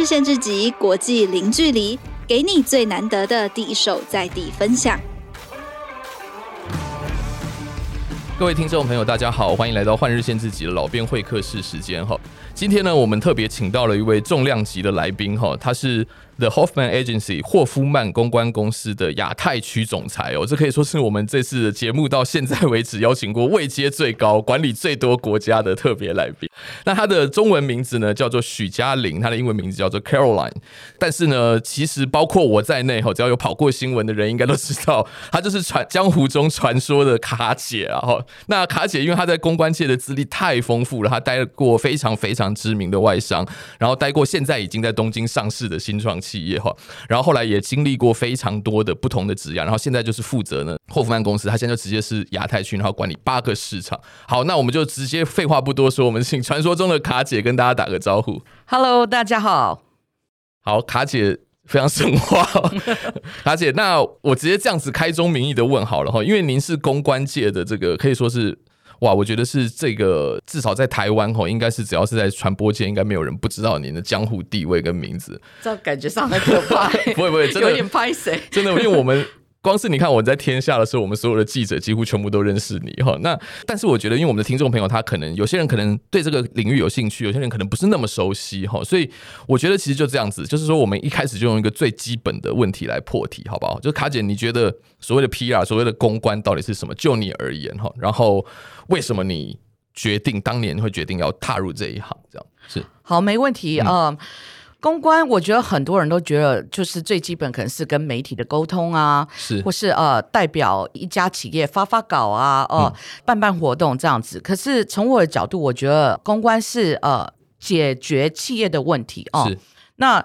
日线之集，国际零距离，给你最难得的第一手在地分享。各位听众朋友，大家好，欢迎来到换日线之集的老编会客室时间哈。今天呢，我们特别请到了一位重量级的来宾哈，他是。The Hoffman Agency 霍夫曼公关公司的亚太区总裁哦，这可以说是我们这次的节目到现在为止邀请过位阶最高、管理最多国家的特别来宾。那他的中文名字呢叫做许嘉玲，他的英文名字叫做 Caroline。但是呢，其实包括我在内哈，只要有跑过新闻的人应该都知道，他就是传江湖中传说的卡姐啊哈。那卡姐因为他在公关界的资历太丰富了，他待过非常非常知名的外商，然后待过现在已经在东京上市的新创企业哈，然后后来也经历过非常多的不同的职业，然后现在就是负责呢霍夫曼公司，他现在就直接是亚太区，然后管理八个市场。好，那我们就直接废话不多说，我们请传说中的卡姐跟大家打个招呼。Hello，大家好。好，卡姐非常神话，卡姐，那我直接这样子开宗明义的问好了哈，因为您是公关界的这个可以说是。哇，我觉得是这个，至少在台湾吼，应该是只要是在传播界，应该没有人不知道您的江湖地位跟名字。这感觉上很可怕，不会不会，真的有点拍谁，真的，因为我们。光是你看我在天下的时候，我们所有的记者几乎全部都认识你哈。那但是我觉得，因为我们的听众朋友他可能有些人可能对这个领域有兴趣，有些人可能不是那么熟悉哈。所以我觉得其实就这样子，就是说我们一开始就用一个最基本的问题来破题，好不好？就卡姐，你觉得所谓的 PR，所谓的公关到底是什么？就你而言哈，然后为什么你决定当年会决定要踏入这一行？这样是好，没问题啊。嗯公关，我觉得很多人都觉得就是最基本，可能是跟媒体的沟通啊，是或是呃代表一家企业发发稿啊，哦、呃嗯、办办活动这样子。可是从我的角度，我觉得公关是呃解决企业的问题哦。是那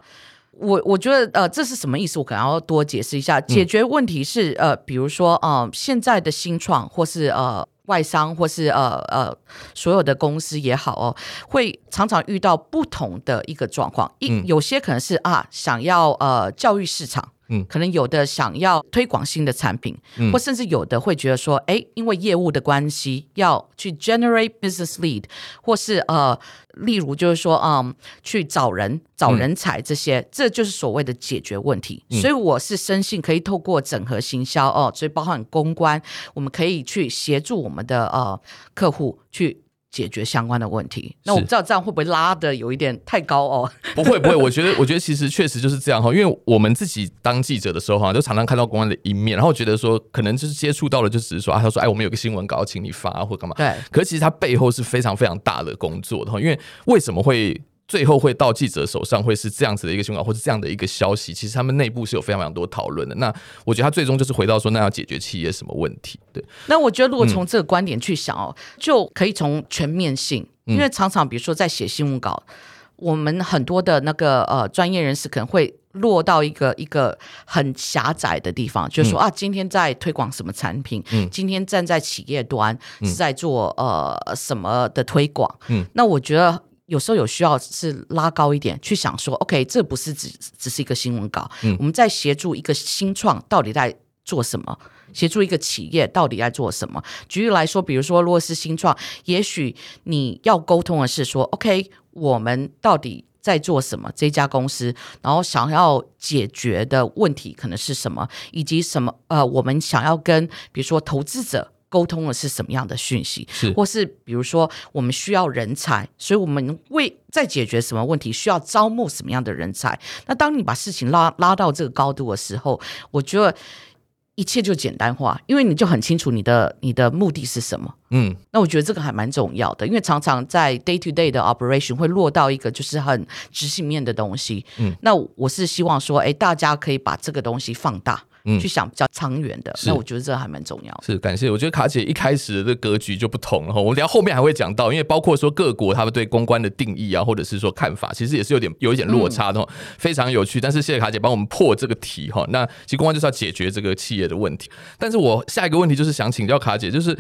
我我觉得呃这是什么意思？我可能要多解释一下。解决问题是呃比如说呃现在的新创或是呃。外商或是呃呃所有的公司也好哦，会常常遇到不同的一个状况。一、嗯、有些可能是啊，想要呃教育市场，嗯，可能有的想要推广新的产品，嗯，或甚至有的会觉得说，哎，因为业务的关系要去 generate business lead，或是呃。例如就是说，嗯，去找人、找人才这些，嗯、这就是所谓的解决问题。嗯、所以我是深信可以透过整合行销哦，所以包含公关，我们可以去协助我们的呃客户去。解决相关的问题，那我不知道这样会不会拉的有一点太高哦？不会不会，我觉得 我觉得其实确实就是这样哈，因为我们自己当记者的时候哈，就常常看到公安的一面，然后觉得说可能就是接触到了，就只是说啊，他说哎，我们有个新闻稿，请你发或干嘛。对，可是其实他背后是非常非常大的工作的哈，因为为什么会？最后会到记者手上，会是这样子的一个新闻，或是这样的一个消息。其实他们内部是有非常非常多讨论的。那我觉得他最终就是回到说，那要解决企业什么问题？对。那我觉得如果从这个观点去想哦，嗯、就可以从全面性，因为常常比如说在写新闻稿，嗯、我们很多的那个呃专业人士可能会落到一个一个很狭窄的地方，就是说、嗯、啊，今天在推广什么产品，嗯，今天站在企业端是在做呃什么的推广，嗯，那我觉得。有时候有需要是拉高一点去想说，OK，这不是只只是一个新闻稿，嗯，我们在协助一个新创到底在做什么，协助一个企业到底在做什么。举例来说，比如说，如果是新创，也许你要沟通的是说，OK，我们到底在做什么？这家公司，然后想要解决的问题可能是什么，以及什么？呃，我们想要跟比如说投资者。沟通的是什么样的讯息？是，或是比如说，我们需要人才，所以我们为在解决什么问题，需要招募什么样的人才？那当你把事情拉拉到这个高度的时候，我觉得一切就简单化，因为你就很清楚你的你的目的是什么。嗯，那我觉得这个还蛮重要的，因为常常在 day to day 的 operation 会落到一个就是很执行面的东西。嗯，那我是希望说，哎，大家可以把这个东西放大。嗯，去想比较长远的，那我觉得这还蛮重要。是感谢，我觉得卡姐一开始的这格局就不同了哈。我们等下后面还会讲到，因为包括说各国他们对公关的定义啊，或者是说看法，其实也是有点有一点落差的，嗯、非常有趣。但是谢谢卡姐帮我们破这个题哈。那其实公关就是要解决这个企业的问题。但是我下一个问题就是想请教卡姐，就是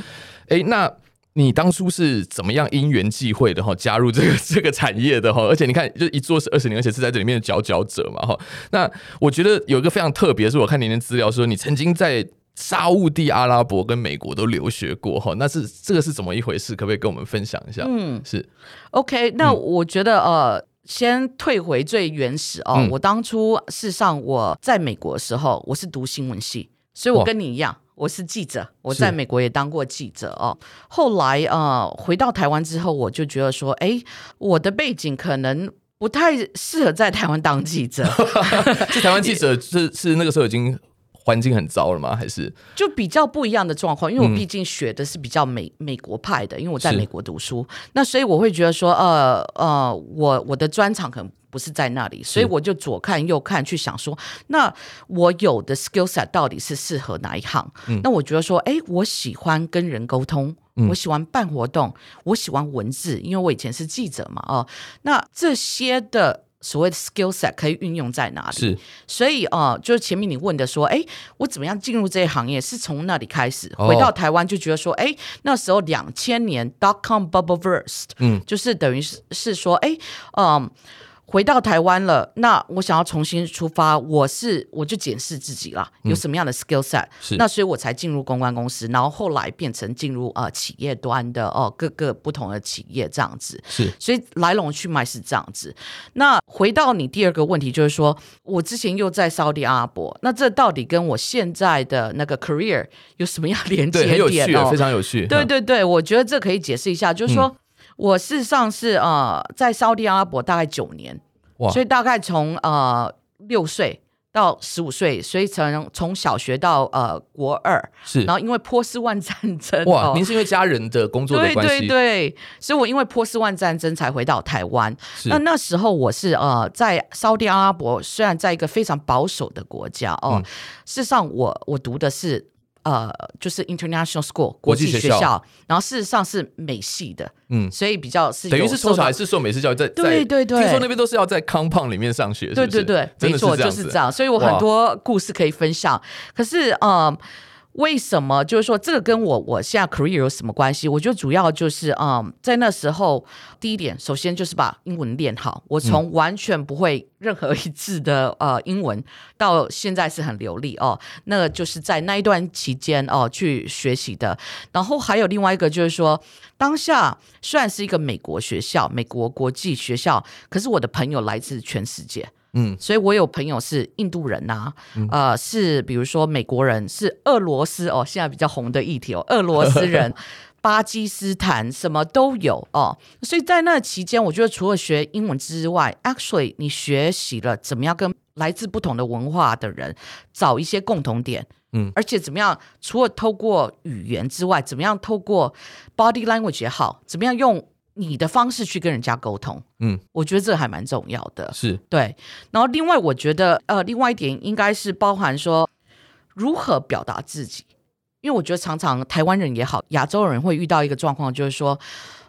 哎、欸、那。你当初是怎么样因缘际会的哈加入这个 这个产业的哈？而且你看，就一做是二十年，而且是在这里面的佼佼者嘛哈。那我觉得有一个非常特别，是我看您的资料说，你曾经在沙乌地阿拉伯跟美国都留学过哈。那是这个是怎么一回事？可不可以跟我们分享一下？嗯，是 OK。那我觉得呃。先退回最原始哦，嗯、我当初事实上我在美国的时候，我是读新闻系，所以我跟你一样，哇我是记者，我在美国也当过记者哦。是后来呃回到台湾之后，我就觉得说，哎，我的背景可能不太适合在台湾当记者。在台湾记者是是那个时候已经。环境很糟了吗？还是就比较不一样的状况？因为我毕竟学的是比较美、嗯、美国派的，因为我在美国读书，那所以我会觉得说，呃呃，我我的专长可能不是在那里，所以我就左看右看去想说，那我有的 skill set 到底是适合哪一行？嗯、那我觉得说，哎，我喜欢跟人沟通，嗯、我喜欢办活动，我喜欢文字，因为我以前是记者嘛，哦、呃，那这些的。所谓的 skill set 可以运用在哪里？是，所以呃，就是前面你问的说，哎，我怎么样进入这些行业？是从那里开始，回到台湾就觉得说，哎、哦，那时候两千年 dot com bubble burst，嗯，就是等于是是说，哎，嗯、呃。回到台湾了，那我想要重新出发，我是我就检视自己啦，有什么样的 skill set，、嗯、那所以我才进入公关公司，然后后来变成进入呃企业端的哦、呃、各个不同的企业这样子，是所以来龙去脉是这样子。那回到你第二个问题，就是说我之前又在沙特阿拉伯，那这到底跟我现在的那个 career 有什么样连接点？很有非常有趣。对对对，我觉得这可以解释一下，就是说。嗯我事实上是呃，在沙特阿拉伯大概九年，哇。所以大概从呃六岁到十五岁，所以从从小学到呃国二，是，然后因为波斯湾战争，哇，哦、您是因为家人的工作的关系，对对对，所以我因为波斯湾战争才回到台湾。那那时候我是呃在沙特阿拉伯，虽然在一个非常保守的国家哦，事实上我我读的是。呃，就是 international school 国际学校，学校。然后事实上是美系的，嗯，所以比较是等于是从小还是受美式教育，在对对对，听说那边都是要在 compound 里面上学，对对对，没错就是这样，所以我很多故事可以分享。可是呃，为什么就是说这个跟我我现在 career 有什么关系？我觉得主要就是嗯，在那时候。第一点，首先就是把英文练好。我从完全不会任何一字的 呃英文，到现在是很流利哦。那个就是在那一段期间哦去学习的。然后还有另外一个就是说，当下虽然是一个美国学校、美国国际学校，可是我的朋友来自全世界。嗯，所以我有朋友是印度人呐、啊，嗯、呃，是比如说美国人，是俄罗斯哦，现在比较红的议题哦，俄罗斯人。巴基斯坦什么都有哦，所以在那期间，我觉得除了学英文之外，actually 你学习了怎么样跟来自不同的文化的人找一些共同点，嗯，而且怎么样，除了透过语言之外，怎么样透过 body language 也好，怎么样用你的方式去跟人家沟通，嗯，我觉得这还蛮重要的，是对。然后另外，我觉得呃，另外一点应该是包含说如何表达自己。因为我觉得常常台湾人也好，亚洲人会遇到一个状况，就是说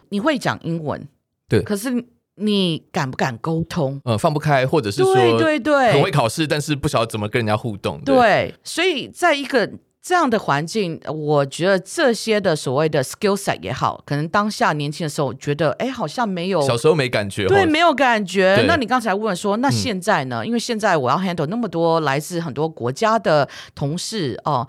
你会讲英文，对，可是你敢不敢沟通？呃，放不开，或者是说对对对，很会考试，但是不晓得怎么跟人家互动。对，对，所以在一个这样的环境，我觉得这些的所谓的 skill set 也好，可能当下年轻的时候觉得，哎，好像没有小时候没感觉，对，没有感觉。那你刚才问说，那现在呢？嗯、因为现在我要 handle 那么多来自很多国家的同事哦。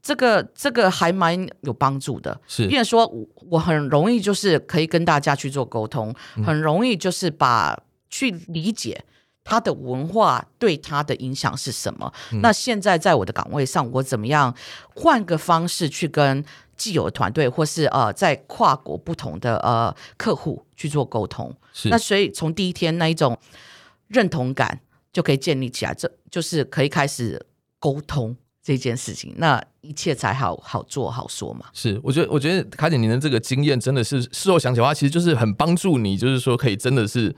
这个这个还蛮有帮助的，是，因为说我很容易就是可以跟大家去做沟通，嗯、很容易就是把去理解他的文化对他的影响是什么。嗯、那现在在我的岗位上，我怎么样换个方式去跟既有的团队，或是呃在跨国不同的呃客户去做沟通？是，那所以从第一天那一种认同感就可以建立起来，这就是可以开始沟通。这件事情，那一切才好好做好说嘛。是，我觉得，我觉得卡姐您的这个经验真的是事后想起的话，其实就是很帮助你，就是说可以真的是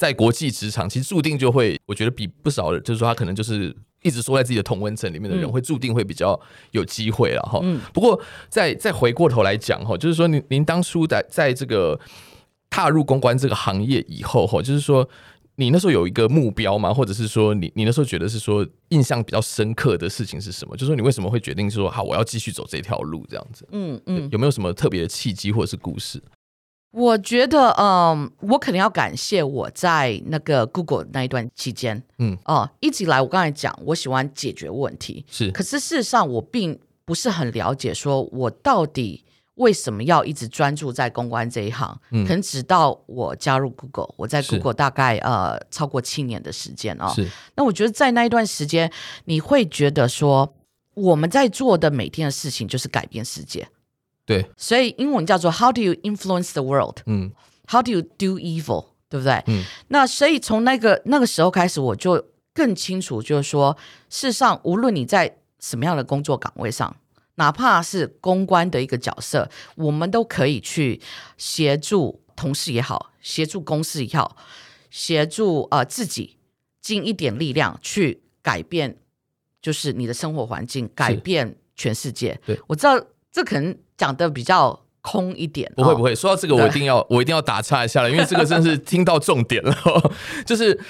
在国际职场，其实注定就会，我觉得比不少的，就是说他可能就是一直缩在自己的同温层里面的人，会注定会比较有机会了哈。嗯。不过再再回过头来讲哈，就是说您您当初在在这个踏入公关这个行业以后哈，就是说。你那时候有一个目标吗？或者是说你，你你那时候觉得是说印象比较深刻的事情是什么？就是说你为什么会决定说好，我要继续走这条路这样子？嗯嗯，有没有什么特别的契机或者是故事？我觉得，嗯，我肯定要感谢我在那个 Google 那一段期间，嗯哦、呃，一直以来我刚才讲，我喜欢解决问题，是，可是事实上我并不是很了解，说我到底。为什么要一直专注在公关这一行？嗯，可能直到我加入 Google，我在 Google 大概呃超过七年的时间哦。是。那我觉得在那一段时间，你会觉得说我们在做的每天的事情就是改变世界。对。所以英文叫做 How do you influence the world？嗯。How do you do evil？对不对？嗯。那所以从那个那个时候开始，我就更清楚，就是说，事实上，无论你在什么样的工作岗位上。哪怕是公关的一个角色，我们都可以去协助同事也好，协助公司也好，协助呃自己尽一点力量去改变，就是你的生活环境，改变全世界。对，我知道这可能讲的比较空一点。不会不会，说到这个，我一定要我一定要打岔一下了，因为这个真是听到重点了，就是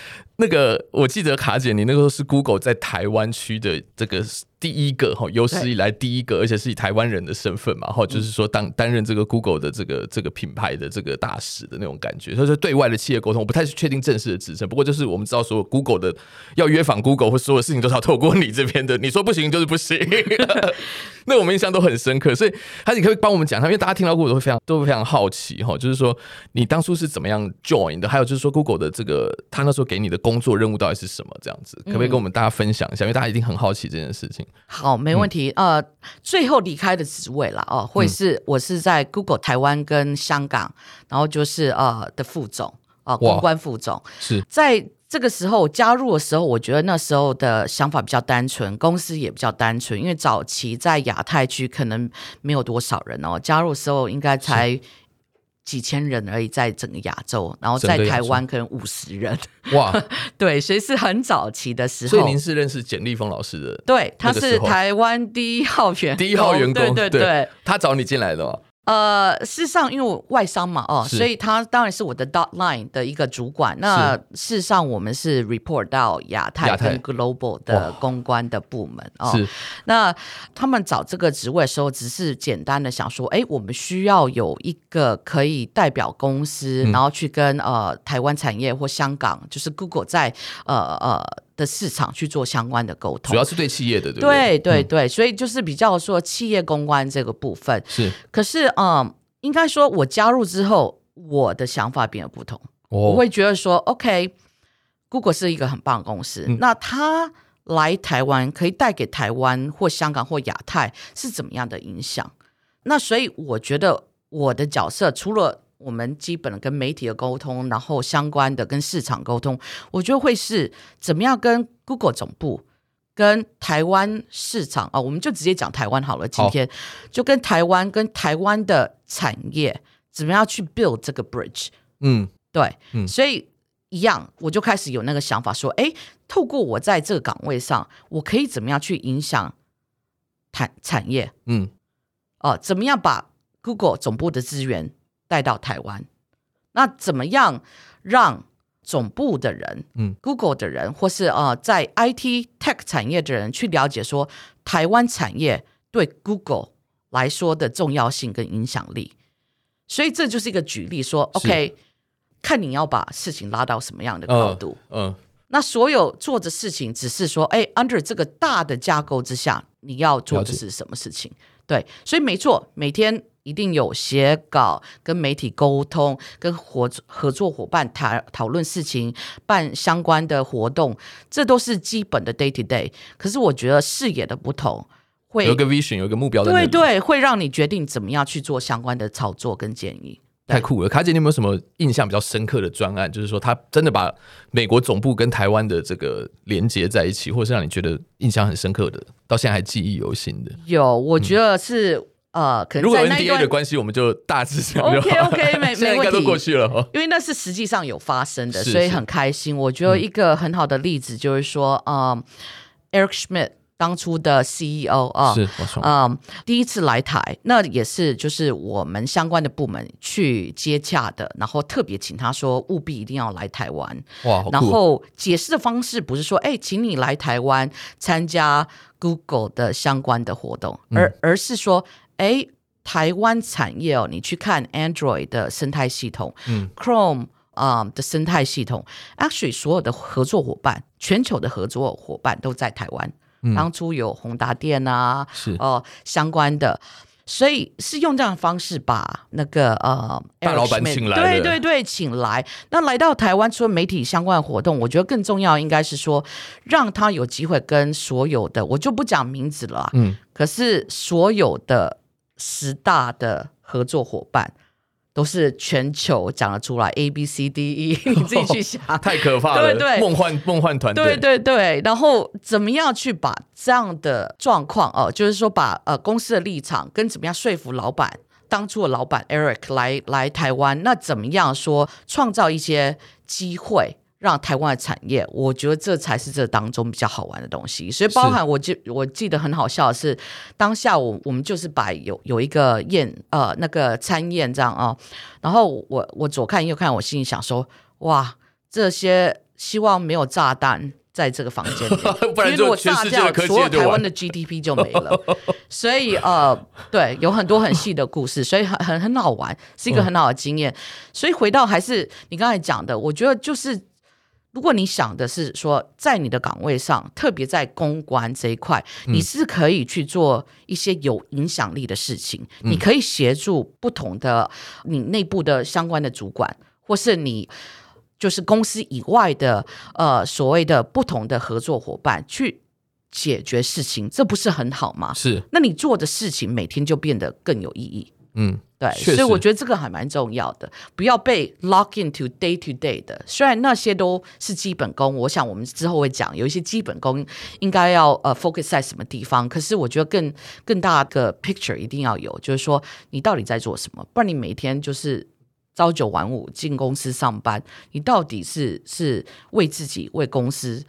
那个我记得卡姐，你那个时候是 Google 在台湾区的这个。第一个哈，有史以来第一个，而且是以台湾人的身份嘛，哈，就是说当担任这个 Google 的这个这个品牌的这个大使的那种感觉，所以说对外的企业沟通，我不太确定正式的职称，不过就是我们知道说 Google 的要约访 Google 或所有事情都是要透过你这边的，你说不行就是不行，那我们印象都很深刻，所以还是你可以帮我们讲他，因为大家听到 Google 都会非常都会非常好奇哈，就是说你当初是怎么样 join 的，还有就是说 Google 的这个他那时候给你的工作任务到底是什么这样子，可不可以跟我们大家分享一下？因为大家一定很好奇这件事情。好，没问题。嗯、呃，最后离开的职位了哦，会是我是在 Google 台湾跟香港，然后就是呃的副总啊、呃，公关副总。是在这个时候加入的时候，我觉得那时候的想法比较单纯，公司也比较单纯，因为早期在亚太区可能没有多少人哦，加入的时候应该才。几千人而已，在整个亚洲，然后在台湾可能五十人。哇，对，所以是很早期的时候。所以您是认识简立峰老师的？对，他是台湾第一号员，第一号员工，对对对，对，他找你进来的吗？呃，事实上，因为我外商嘛，哦，所以他当然是我的 dot line 的一个主管。那事实上，我们是 report 到亚太跟 global 的公关的部门哦。是，那他们找这个职位的时候，只是简单的想说，哎，我们需要有一个可以代表公司，嗯、然后去跟呃台湾产业或香港，就是 Google 在呃呃。的市场去做相关的沟通，主要是对企业的，对不对？对所以就是比较说企业公关这个部分是。可是，嗯，应该说我加入之后，我的想法变得不同。哦、我会觉得说，OK，Google 是一个很棒的公司，嗯、那它来台湾可以带给台湾或香港或亚太是怎么样的影响？那所以我觉得我的角色除了我们基本的跟媒体的沟通，然后相关的跟市场沟通，我觉得会是怎么样跟 Google 总部、跟台湾市场啊、哦，我们就直接讲台湾好了。今天就跟台湾、跟台湾的产业怎么样去 build 这个 bridge？嗯，对，嗯，所以一样，我就开始有那个想法说，哎，透过我在这个岗位上，我可以怎么样去影响产产业？嗯，哦、呃，怎么样把 Google 总部的资源带到台湾，那怎么样让总部的人，嗯，Google 的人，或是呃，在 IT Tech 产业的人去了解说台湾产业对 Google 来说的重要性跟影响力？所以这就是一个举例说，说 OK，看你要把事情拉到什么样的高度，嗯、呃呃，那所有做的事情只是说，哎，under 这个大的架构之下，你要做的是什么事情？对，所以没错，每天。一定有写稿、跟媒体沟通、跟合合作伙伴谈讨论事情、办相关的活动，这都是基本的 day to day。可是我觉得视野的不同，会有个 vision，有个目标的。对对，会让你决定怎么样去做相关的操作跟建议。太酷了，卡姐，你有没有什么印象比较深刻的专案？就是说，他真的把美国总部跟台湾的这个连接在一起，或者是让你觉得印象很深刻的，到现在还记忆犹新的？有，我觉得是。嗯呃，可能如果 NDA 的关系，我们就大致上 OK OK，没没问题，都过去了。因为那是实际上有发生的，所以很开心。我觉得一个很好的例子就是说，嗯，嗯，Eric Schmidt 当初的 CEO 啊，是，嗯，第一次来台，那也是就是我们相关的部门去接洽的，然后特别请他说务必一定要来台湾。哇，然后解释的方式不是说，哎，请你来台湾参加 Google 的相关的活动，而而是说。哎，台湾产业哦，你去看 Android 的生态系统，嗯，Chrome 啊、um, 的生态系统，actually 所有的合作伙伴，全球的合作伙伴都在台湾。嗯、当初有宏达电啊，是。哦、呃、相关的，所以是用这样的方式把那个呃大老板请来，对对对，请来。那来到台湾，除了媒体相关的活动，我觉得更重要应该是说，让他有机会跟所有的，我就不讲名字了，嗯，可是所有的十大的合作伙伴。都是全球讲得出来，A B C D E，你自己去想，哦、太可怕了，对对，梦幻梦幻团队，对对对。然后怎么样去把这样的状况哦，就是说把呃公司的立场跟怎么样说服老板，当初的老板 Eric 来来台湾，那怎么样说创造一些机会？让台湾的产业，我觉得这才是这当中比较好玩的东西。所以包含我记我记得很好笑的是，当下我我们就是摆有有一个宴呃那个餐宴这样啊、哦，然后我我左看右看，我心里想说哇，这些希望没有炸弹在这个房间里，不然就全世界的科技就所有台湾的 GDP 就没了。所以呃对，有很多很细的故事，所以很很很好玩，是一个很好的经验。嗯、所以回到还是你刚才讲的，我觉得就是。如果你想的是说，在你的岗位上，特别在公关这一块，你是可以去做一些有影响力的事情。嗯、你可以协助不同的你内部的相关的主管，或是你就是公司以外的呃所谓的不同的合作伙伴去解决事情，这不是很好吗？是。那你做的事情每天就变得更有意义。嗯。对，所以我觉得这个还蛮重要的，不要被 lock into day to day 的。虽然那些都是基本功，我想我们之后会讲，有一些基本功应该要呃 focus 在什么地方。可是我觉得更更大的 picture 一定要有，就是说你到底在做什么？不然你每天就是朝九晚五进公司上班，你到底是是为自己、为公司、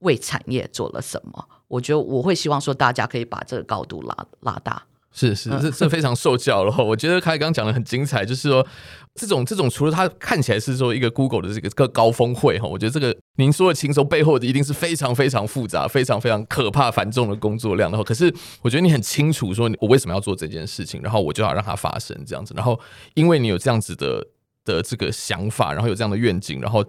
为产业做了什么？我觉得我会希望说大家可以把这个高度拉拉大。是是，这这非常受教了。我觉得凯刚讲的很精彩，就是说这种这种除了它看起来是说一个 Google 的这个个高峰会哈，我觉得这个您说的轻松背后的一定是非常非常复杂、非常非常可怕繁重的工作量。然后，可是我觉得你很清楚说我为什么要做这件事情，然后我就要让它发生这样子。然后，因为你有这样子的的这个想法，然后有这样的愿景，然后。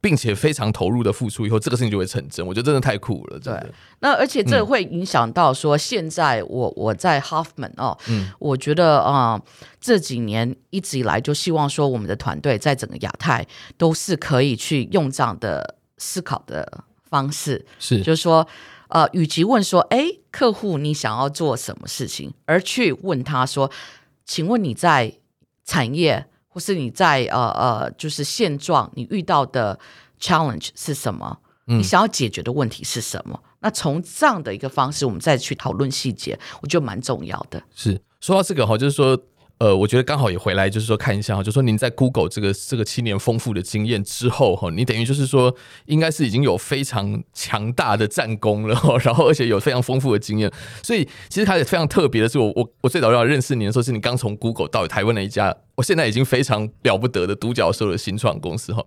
并且非常投入的付出以后，这个事情就会成真。我觉得真的太酷了。对，那而且这会影响到说，现在我我在 Hoffman 哦，嗯，我觉得啊、呃，这几年一直以来就希望说，我们的团队在整个亚太都是可以去用这样的思考的方式，是，就是说，呃，与其问说，哎，客户你想要做什么事情，而去问他说，请问你在产业。或是你在呃呃，就是现状，你遇到的 challenge 是什么？嗯、你想要解决的问题是什么？那从这样的一个方式，我们再去讨论细节，我觉得蛮重要的。是说到这个哈，就是说。呃，我觉得刚好也回来，就是说看一下哈，就说您在 Google 这个这个七年丰富的经验之后哈，你等于就是说应该是已经有非常强大的战功了，然后而且有非常丰富的经验，所以其实它也非常特别的是，我我我最早要认识你的时候，是你刚从 Google 到台湾的一家，我现在已经非常了不得的独角兽的新创公司哈。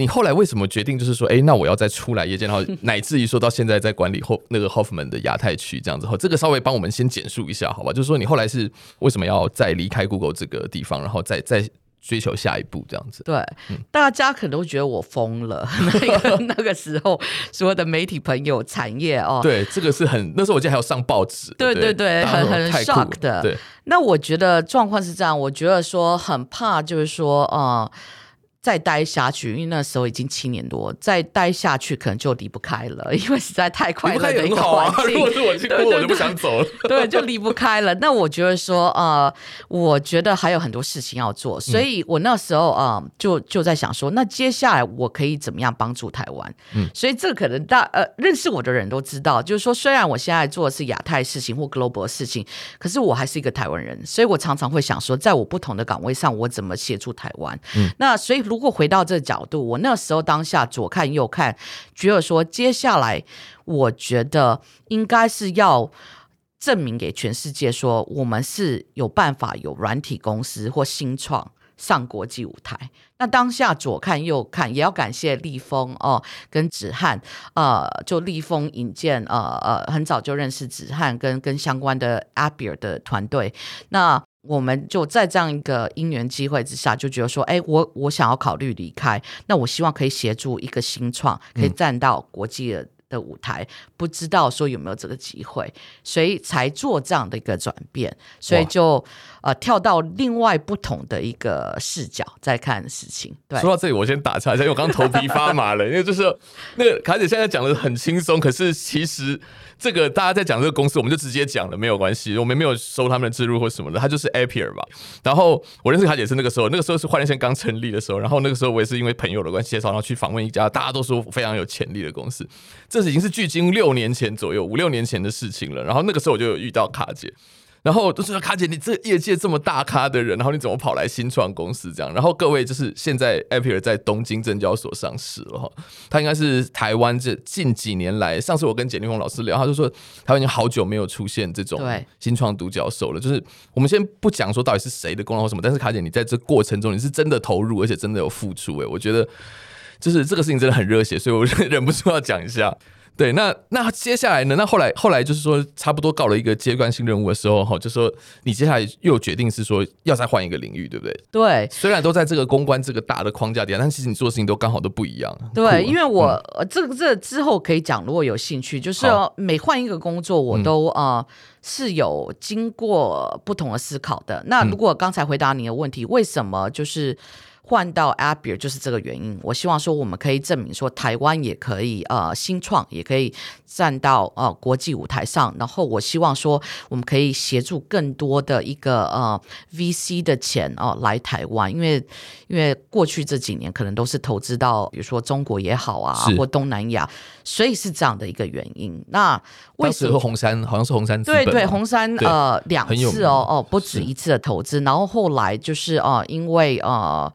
你后来为什么决定就是说，哎，那我要再出来业界，然后 乃至于说到现在在管理后那个 Hoffman 的亚太区这样子后，这个稍微帮我们先简述一下好吧？就是说你后来是为什么要再离开 Google 这个地方，然后再再追求下一步这样子？对，嗯、大家可能都觉得我疯了，那个 那个时候所有的媒体朋友、产业哦，对，这个是很那时候我记得还有上报纸，对对对，很很 shock 的。对，那我觉得状况是这样，我觉得说很怕，就是说呃。再待下去，因为那时候已经七年多，再待下去可能就离不开了，因为实在太快乐的一个环境。如果是我去过，我就不想走了。对，就离不开了。那我觉得说，呃，我觉得还有很多事情要做，所以我那时候啊、呃，就就在想说，那接下来我可以怎么样帮助台湾？嗯，所以这可能大呃认识我的人都知道，就是说，虽然我现在做的是亚太事情或 global 事情，可是我还是一个台湾人，所以我常常会想说，在我不同的岗位上，我怎么协助台湾？嗯，那所以。如果回到这个角度，我那时候当下左看右看，觉得说接下来，我觉得应该是要证明给全世界说，我们是有办法有软体公司或新创上国际舞台。那当下左看右看，也要感谢立峰哦，跟子翰，呃，就立峰引荐，呃呃，很早就认识子翰跟跟相关的 Appir 的团队，那。我们就在这样一个因缘机会之下，就觉得说，哎，我我想要考虑离开，那我希望可以协助一个新创，可以站到国际的的舞台，不知道说有没有这个机会，所以才做这样的一个转变，所以就呃跳到另外不同的一个视角在看事情。对，说到这里，我先打岔一下，因为我刚头皮发麻了，因为就是那个卡姐现在讲的很轻松，可是其实这个大家在讲这个公司，我们就直接讲了，没有关系，我们没有收他们的置入或什么的，他就是 Appier 吧。然后我认识卡姐是那个时候，那个时候是换日线刚成立的时候，然后那个时候我也是因为朋友的关系介绍，然后去访问一家大家都说非常有潜力的公司，这是已经是距今六年前左右，五六年前的事情了。然后那个时候我就有遇到卡姐。然后都说卡姐，你这业界这么大咖的人，然后你怎么跑来新创公司这样？然后各位就是现在 Appier 在东京证交所上市了哈，他应该是台湾这近几年来，上次我跟简立峰老师聊，他就说台湾已经好久没有出现这种新创独角兽了。就是我们先不讲说到底是谁的功劳或什么，但是卡姐你在这过程中你是真的投入，而且真的有付出诶，我觉得就是这个事情真的很热血，所以我忍不住要讲一下。对，那那接下来呢？那后来后来就是说，差不多告了一个阶段性任务的时候，哈，就说你接下来又决定是说要再换一个领域，对不对？对，虽然都在这个公关这个大的框架底下，但其实你做的事情都刚好都不一样。对，因为我、嗯、这个这个、之后可以讲，如果有兴趣，就是每换一个工作，我都啊、呃、是有经过不同的思考的。那如果刚才回答你的问题，为什么就是？换到 Appier 就是这个原因。我希望说，我们可以证明说，台湾也可以呃新创，也可以站到呃国际舞台上。然后我希望说，我们可以协助更多的一个呃 VC 的钱哦、呃、来台湾，因为因为过去这几年可能都是投资到比如说中国也好啊，或东南亚，所以是这样的一个原因。那为什么红杉好像是红杉对对红杉呃两次哦哦不止一次的投资，然后后来就是呃因为呃。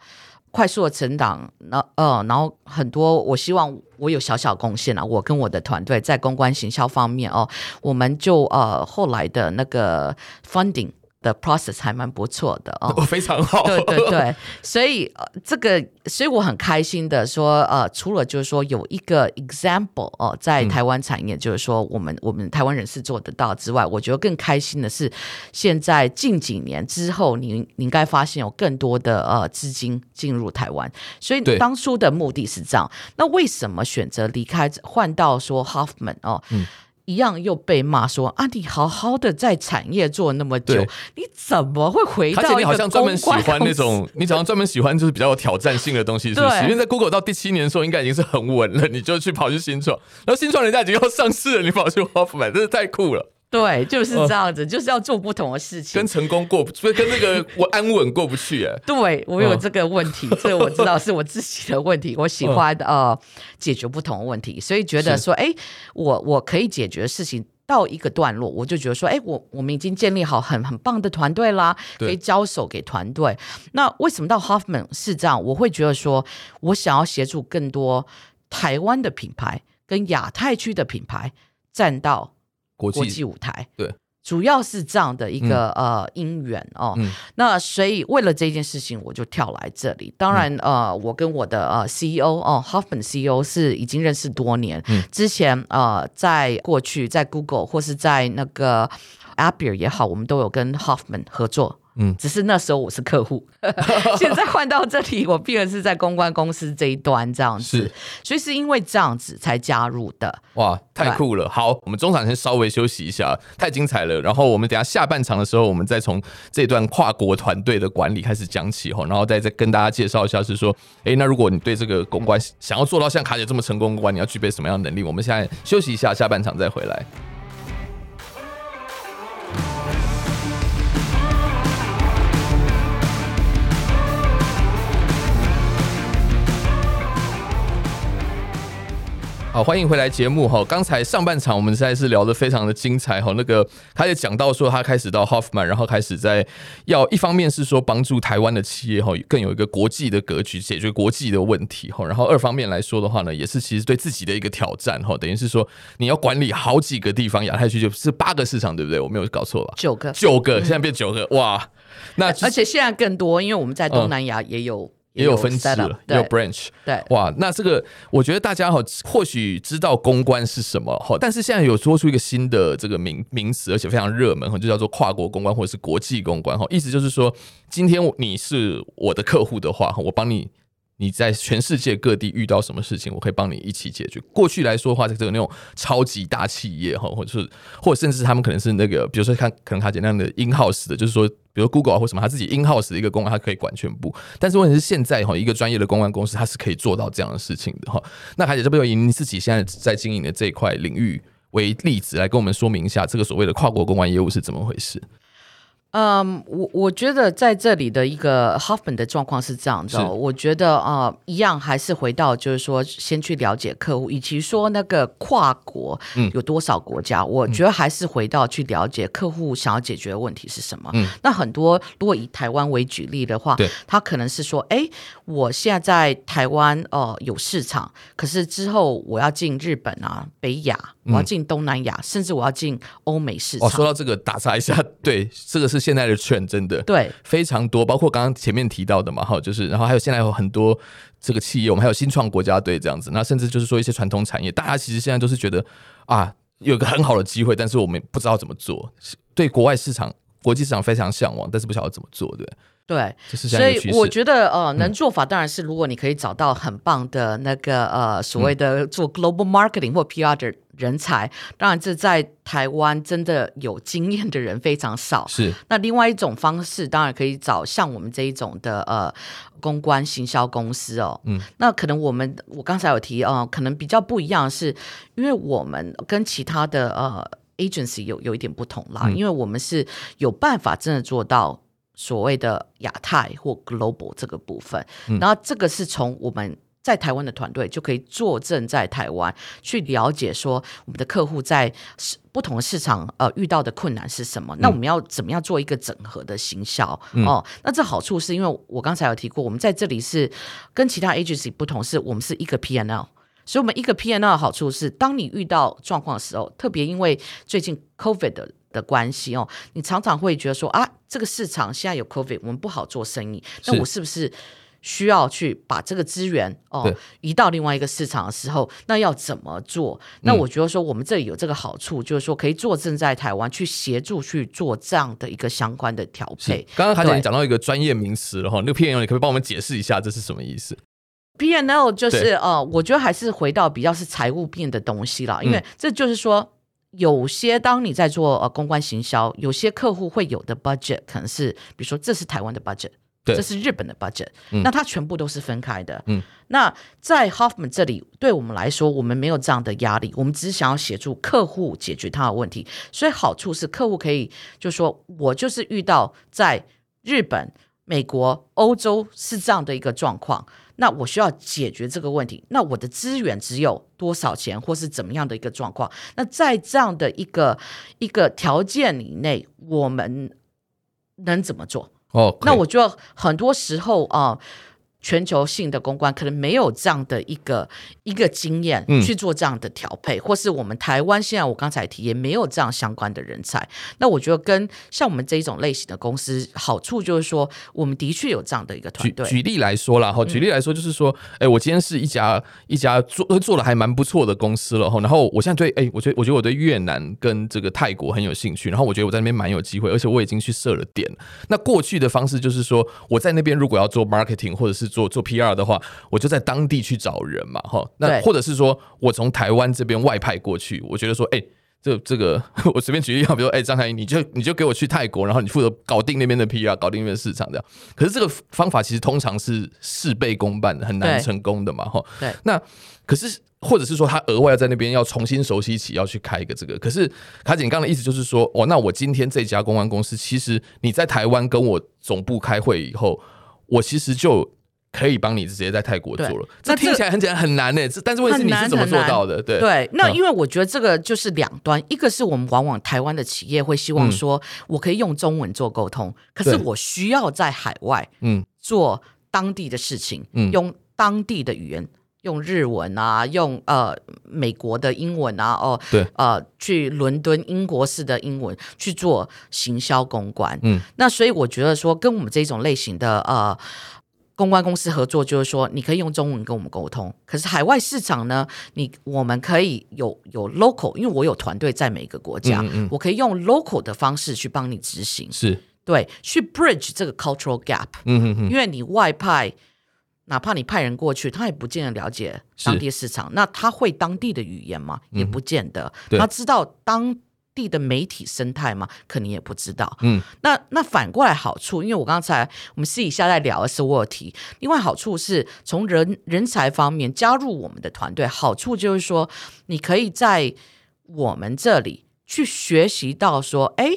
快速的成长，那呃，然后很多，我希望我有小小贡献啊，我跟我的团队在公关行销方面哦，我们就呃后来的那个 funding。的 process 还蛮不错的哦，非常好。对对对，所以呃，这个，所以我很开心的说，呃，除了就是说有一个 example 哦、呃，在台湾产业，就是说我们、嗯、我们台湾人是做得到之外，我觉得更开心的是，现在近几年之后，你你应该发现有更多的呃资金进入台湾，所以当初的目的是这样。那为什么选择离开，换到说 Hoffman 哦？嗯一样又被骂说啊，你好好的在产业做那么久，你怎么会回到？而且你好像专门喜欢那种，你好像专门喜欢就是比较有挑战性的东西，是不是？因为在 Google 到第七年的时候，应该已经是很稳了，你就去跑去新创，然后新创人家已经要上市了，你跑去 Hoffman，真是太酷了。对，就是这样子，就是要做不同的事情，跟成功过不，所以跟那个 我安稳过不去哎。对，我有这个问题，这个我知道是我自己的问题。我喜欢呃解决不同的问题，所以觉得说，哎，我我可以解决的事情到一个段落，我就觉得说，哎，我我们已经建立好很很棒的团队啦，可以交手给团队。那为什么到 Hoffman 是这样？我会觉得说，我想要协助更多台湾的品牌跟亚太区的品牌站到。国际舞台，对，主要是这样的一个、嗯、呃因缘哦。嗯、那所以为了这件事情，我就跳来这里。当然，嗯、呃，我跟我的呃 CEO 哦，Hoffman CEO 是已经认识多年。嗯、之前呃，在过去在 Google 或是在那个 Appier 也好，我们都有跟 Hoffman 合作。嗯，只是那时候我是客户，现在换到这里，我必然是在公关公司这一端这样子，是，所以是因为这样子才加入的。哇，太酷了！好，我们中场先稍微休息一下，太精彩了。然后我们等下下半场的时候，我们再从这段跨国团队的管理开始讲起哈，然后再再跟大家介绍一下，是说，哎，那如果你对这个公关想要做到像卡姐这么成功的公关，你要具备什么样的能力？我们现在休息一下，下半场再回来。好，欢迎回来节目哈。刚才上半场我们实在是聊得非常的精彩哈。那个他也讲到说，他开始到 Hoffman，然后开始在要一方面是说帮助台湾的企业哈，更有一个国际的格局，解决国际的问题哈。然后二方面来说的话呢，也是其实对自己的一个挑战哈。等于是说你要管理好几个地方，亚太区就是八个市场，对不对？我没有搞错吧？九个，九个，现在变九个，哇！那而且现在更多，因为我们在东南亚也有。也有分支了，也有 branch，对，哇，那这个我觉得大家哈或许知道公关是什么哈，但是现在有说出一个新的这个名名词，而且非常热门哈，就叫做跨国公关或者是国际公关哈，意思就是说，今天你是我的客户的话哈，我帮你你在全世界各地遇到什么事情，我可以帮你一起解决。过去来说的话，这个那种超级大企业哈，或者是或者甚至他们可能是那个，比如说看可能卡姐那样的 in house 的，就是说，比如 Google 啊或什么，他自己 in house 的一个公关，它可以管全部。但是问题是现在哈，一个专业的公关公司，它是可以做到这样的事情的哈。那海姐这边以你自己现在在经营的这一块领域为例子，来跟我们说明一下这个所谓的跨国公关业务是怎么回事。嗯，我我觉得在这里的一个 Hoffman 的状况是这样子，我觉得啊、呃，一样还是回到就是说，先去了解客户，以及说那个跨国有多少国家，嗯、我觉得还是回到去了解客户想要解决的问题是什么。嗯、那很多如果以台湾为举例的话，他可能是说，哎，我现在在台湾哦、呃、有市场，可是之后我要进日本啊、北亚，我要进东南亚，嗯、甚至我要进欧美市场。哦，说到这个，打岔一下，对，这个是。现在的券真的对。非常多，包括刚刚前面提到的嘛，哈，就是然后还有现在有很多这个企业，我们还有新创国家队这样子，那甚至就是说一些传统产业，大家其实现在都是觉得啊，有个很好的机会，但是我们不知道怎么做，对国外市场、国际市场非常向往，但是不晓得怎么做，对。对，所以我觉得呃，能做法当然是，如果你可以找到很棒的那个呃所谓的做 global marketing 或 PR 的人才，当然这在台湾真的有经验的人非常少。是，那另外一种方式，当然可以找像我们这一种的呃公关行销公司哦。嗯，那可能我们我刚才有提哦、呃，可能比较不一样的是，因为我们跟其他的呃 agency 有有一点不同啦，嗯、因为我们是有办法真的做到。所谓的亚太或 global 这个部分，嗯、然后这个是从我们在台湾的团队就可以坐镇在台湾，去了解说我们的客户在不同的市场呃遇到的困难是什么，嗯、那我们要怎么样做一个整合的行销、嗯、哦？那这好处是因为我刚才有提过，我们在这里是跟其他 agency 不同，是我们是一个 P N L 所以我们一个 P N L 的好处是，当你遇到状况的时候，特别因为最近 COVID 的。的关系哦，你常常会觉得说啊，这个市场现在有 COVID，我们不好做生意。那我是不是需要去把这个资源哦移到另外一个市场的时候，那要怎么做？那我觉得说我们这里有这个好处，就是说可以坐镇在台湾去协助去做这样的一个相关的调配。刚刚卡姐讲到一个专业名词了哈，那个 P N L 你可不可以帮我们解释一下这是什么意思？P N L 就是呃，我觉得还是回到比较是财务面的东西了，因为这就是说。有些当你在做呃公关行销，有些客户会有的 budget 可能是，比如说这是台湾的 budget，对这是日本的 budget，、嗯、那它全部都是分开的。嗯，那在 Hoffman 这里，对我们来说，我们没有这样的压力，我们只是想要协助客户解决他的问题。所以好处是客户可以就说，我就是遇到在日本、美国、欧洲是这样的一个状况。那我需要解决这个问题，那我的资源只有多少钱，或是怎么样的一个状况？那在这样的一个一个条件以内，我们能怎么做？哦那我觉得很多时候啊。呃全球性的公关可能没有这样的一个一个经验去做这样的调配，嗯、或是我们台湾现在我刚才提也没有这样相关的人才。那我觉得跟像我们这一种类型的公司好处就是说，我们的确有这样的一个团队。举举例来说啦，哈，举例来说就是说，哎、嗯，我今天是一家一家做做的还蛮不错的公司了哈。然后我现在对，哎，我觉得我觉得我对越南跟这个泰国很有兴趣。然后我觉得我在那边蛮有机会，而且我已经去设了点。那过去的方式就是说，我在那边如果要做 marketing 或者是做做 PR 的话，我就在当地去找人嘛，哈。那或者是说我从台湾这边外派过去，我觉得说，哎、欸，这这个 我随便举例，比如说，哎、欸，张凯，你就你就给我去泰国，然后你负责搞定那边的 PR，搞定那边的市场这样。可是这个方法其实通常是事倍功半的，很难成功的嘛，哈。对。那可是或者是说他额外要在那边要重新熟悉起，要去开一个这个。可是卡姐刚刚的意思就是说，哦，那我今天这家公关公司，其实你在台湾跟我总部开会以后，我其实就。可以帮你直接在泰国做了，这听起来很简单很难呢。这但是问题是你是怎么做到的？对对，那因为我觉得这个就是两端，一个是我们往往台湾的企业会希望说，我可以用中文做沟通，可是我需要在海外嗯。做当地的事情，嗯，用当地的语言，用日文啊，用呃美国的英文啊，哦对，呃去伦敦英国式的英文去做行销公关，嗯，那所以我觉得说跟我们这种类型的呃。公关公司合作就是说，你可以用中文跟我们沟通。可是海外市场呢，你我们可以有有 local，因为我有团队在每一个国家，嗯嗯，我可以用 local 的方式去帮你执行。是对，去 bridge 这个 cultural gap。嗯哼哼，因为你外派哪怕你派人过去，他也不见得了解当地市场。那他会当地的语言吗？也不见得。嗯、他知道当地的媒体生态吗？可能也不知道。嗯，那那反过来好处，因为我刚才我们私底下在聊的时候，我有提，另外好处是从人人才方面加入我们的团队，好处就是说，你可以在我们这里去学习到说，哎，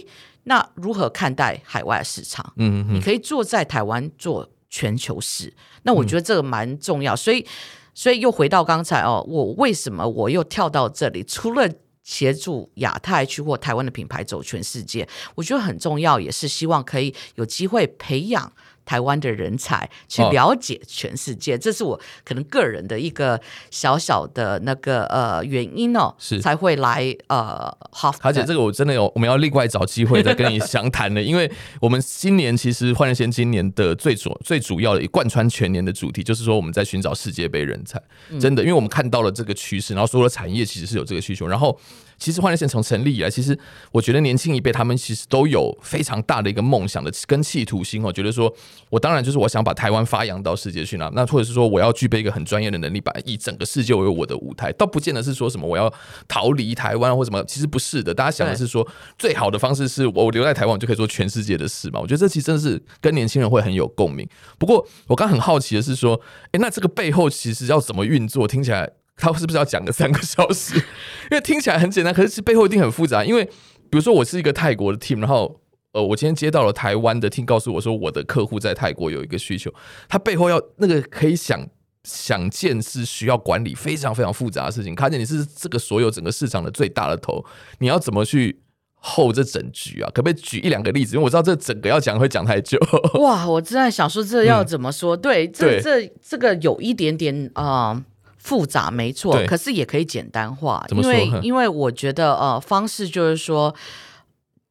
那如何看待海外市场？嗯嗯，你可以坐在台湾做。全球市，那我觉得这个蛮重要，嗯、所以，所以又回到刚才哦，我为什么我又跳到这里？除了协助亚太区或台湾的品牌走全世界，我觉得很重要，也是希望可以有机会培养。台湾的人才去了解全世界，哦、这是我可能个人的一个小小的那个呃原因哦，是才会来呃。好，卡姐，这个我真的有，我们要另外找机会再跟你详谈的，因为我们今年其实焕仁先今年的最主最主要的贯穿全年的主题，就是说我们在寻找世界杯人才，真的，因为我们看到了这个趋势，然后所有的产业其实是有这个需求，然后。其实焕仁线从成立以来，其实我觉得年轻一辈他们其实都有非常大的一个梦想的跟企图心哦，觉得说我当然就是我想把台湾发扬到世界去了，那或者是说我要具备一个很专业的能力，把以整个世界为我的舞台，倒不见得是说什么我要逃离台湾或什么，其实不是的。大家想的是说最好的方式是我留在台湾就可以做全世界的事嘛？我觉得这其实真的是跟年轻人会很有共鸣。不过我刚很好奇的是说，诶，那这个背后其实要怎么运作？听起来。他是不是要讲个三个小时？因为听起来很简单，可是背后一定很复杂。因为比如说，我是一个泰国的 team，然后呃，我今天接到了台湾的 team，告诉我说我的客户在泰国有一个需求，他背后要那个可以想想见是需要管理非常非常复杂的事情。卡姐，你是这个所有整个市场的最大的头，你要怎么去 hold 这整局啊？可不可以举一两个例子？因为我知道这整个要讲会讲太久。哇，我正在想说这要怎么说？嗯、对，这对这这个有一点点啊。呃复杂没错，可是也可以简单化，因为因为我觉得呃方式就是说，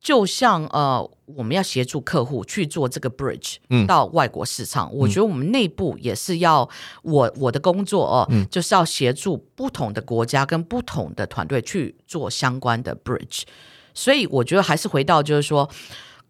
就像呃我们要协助客户去做这个 bridge 到外国市场，嗯、我觉得我们内部也是要我我的工作哦，嗯、就是要协助不同的国家跟不同的团队去做相关的 bridge，所以我觉得还是回到就是说。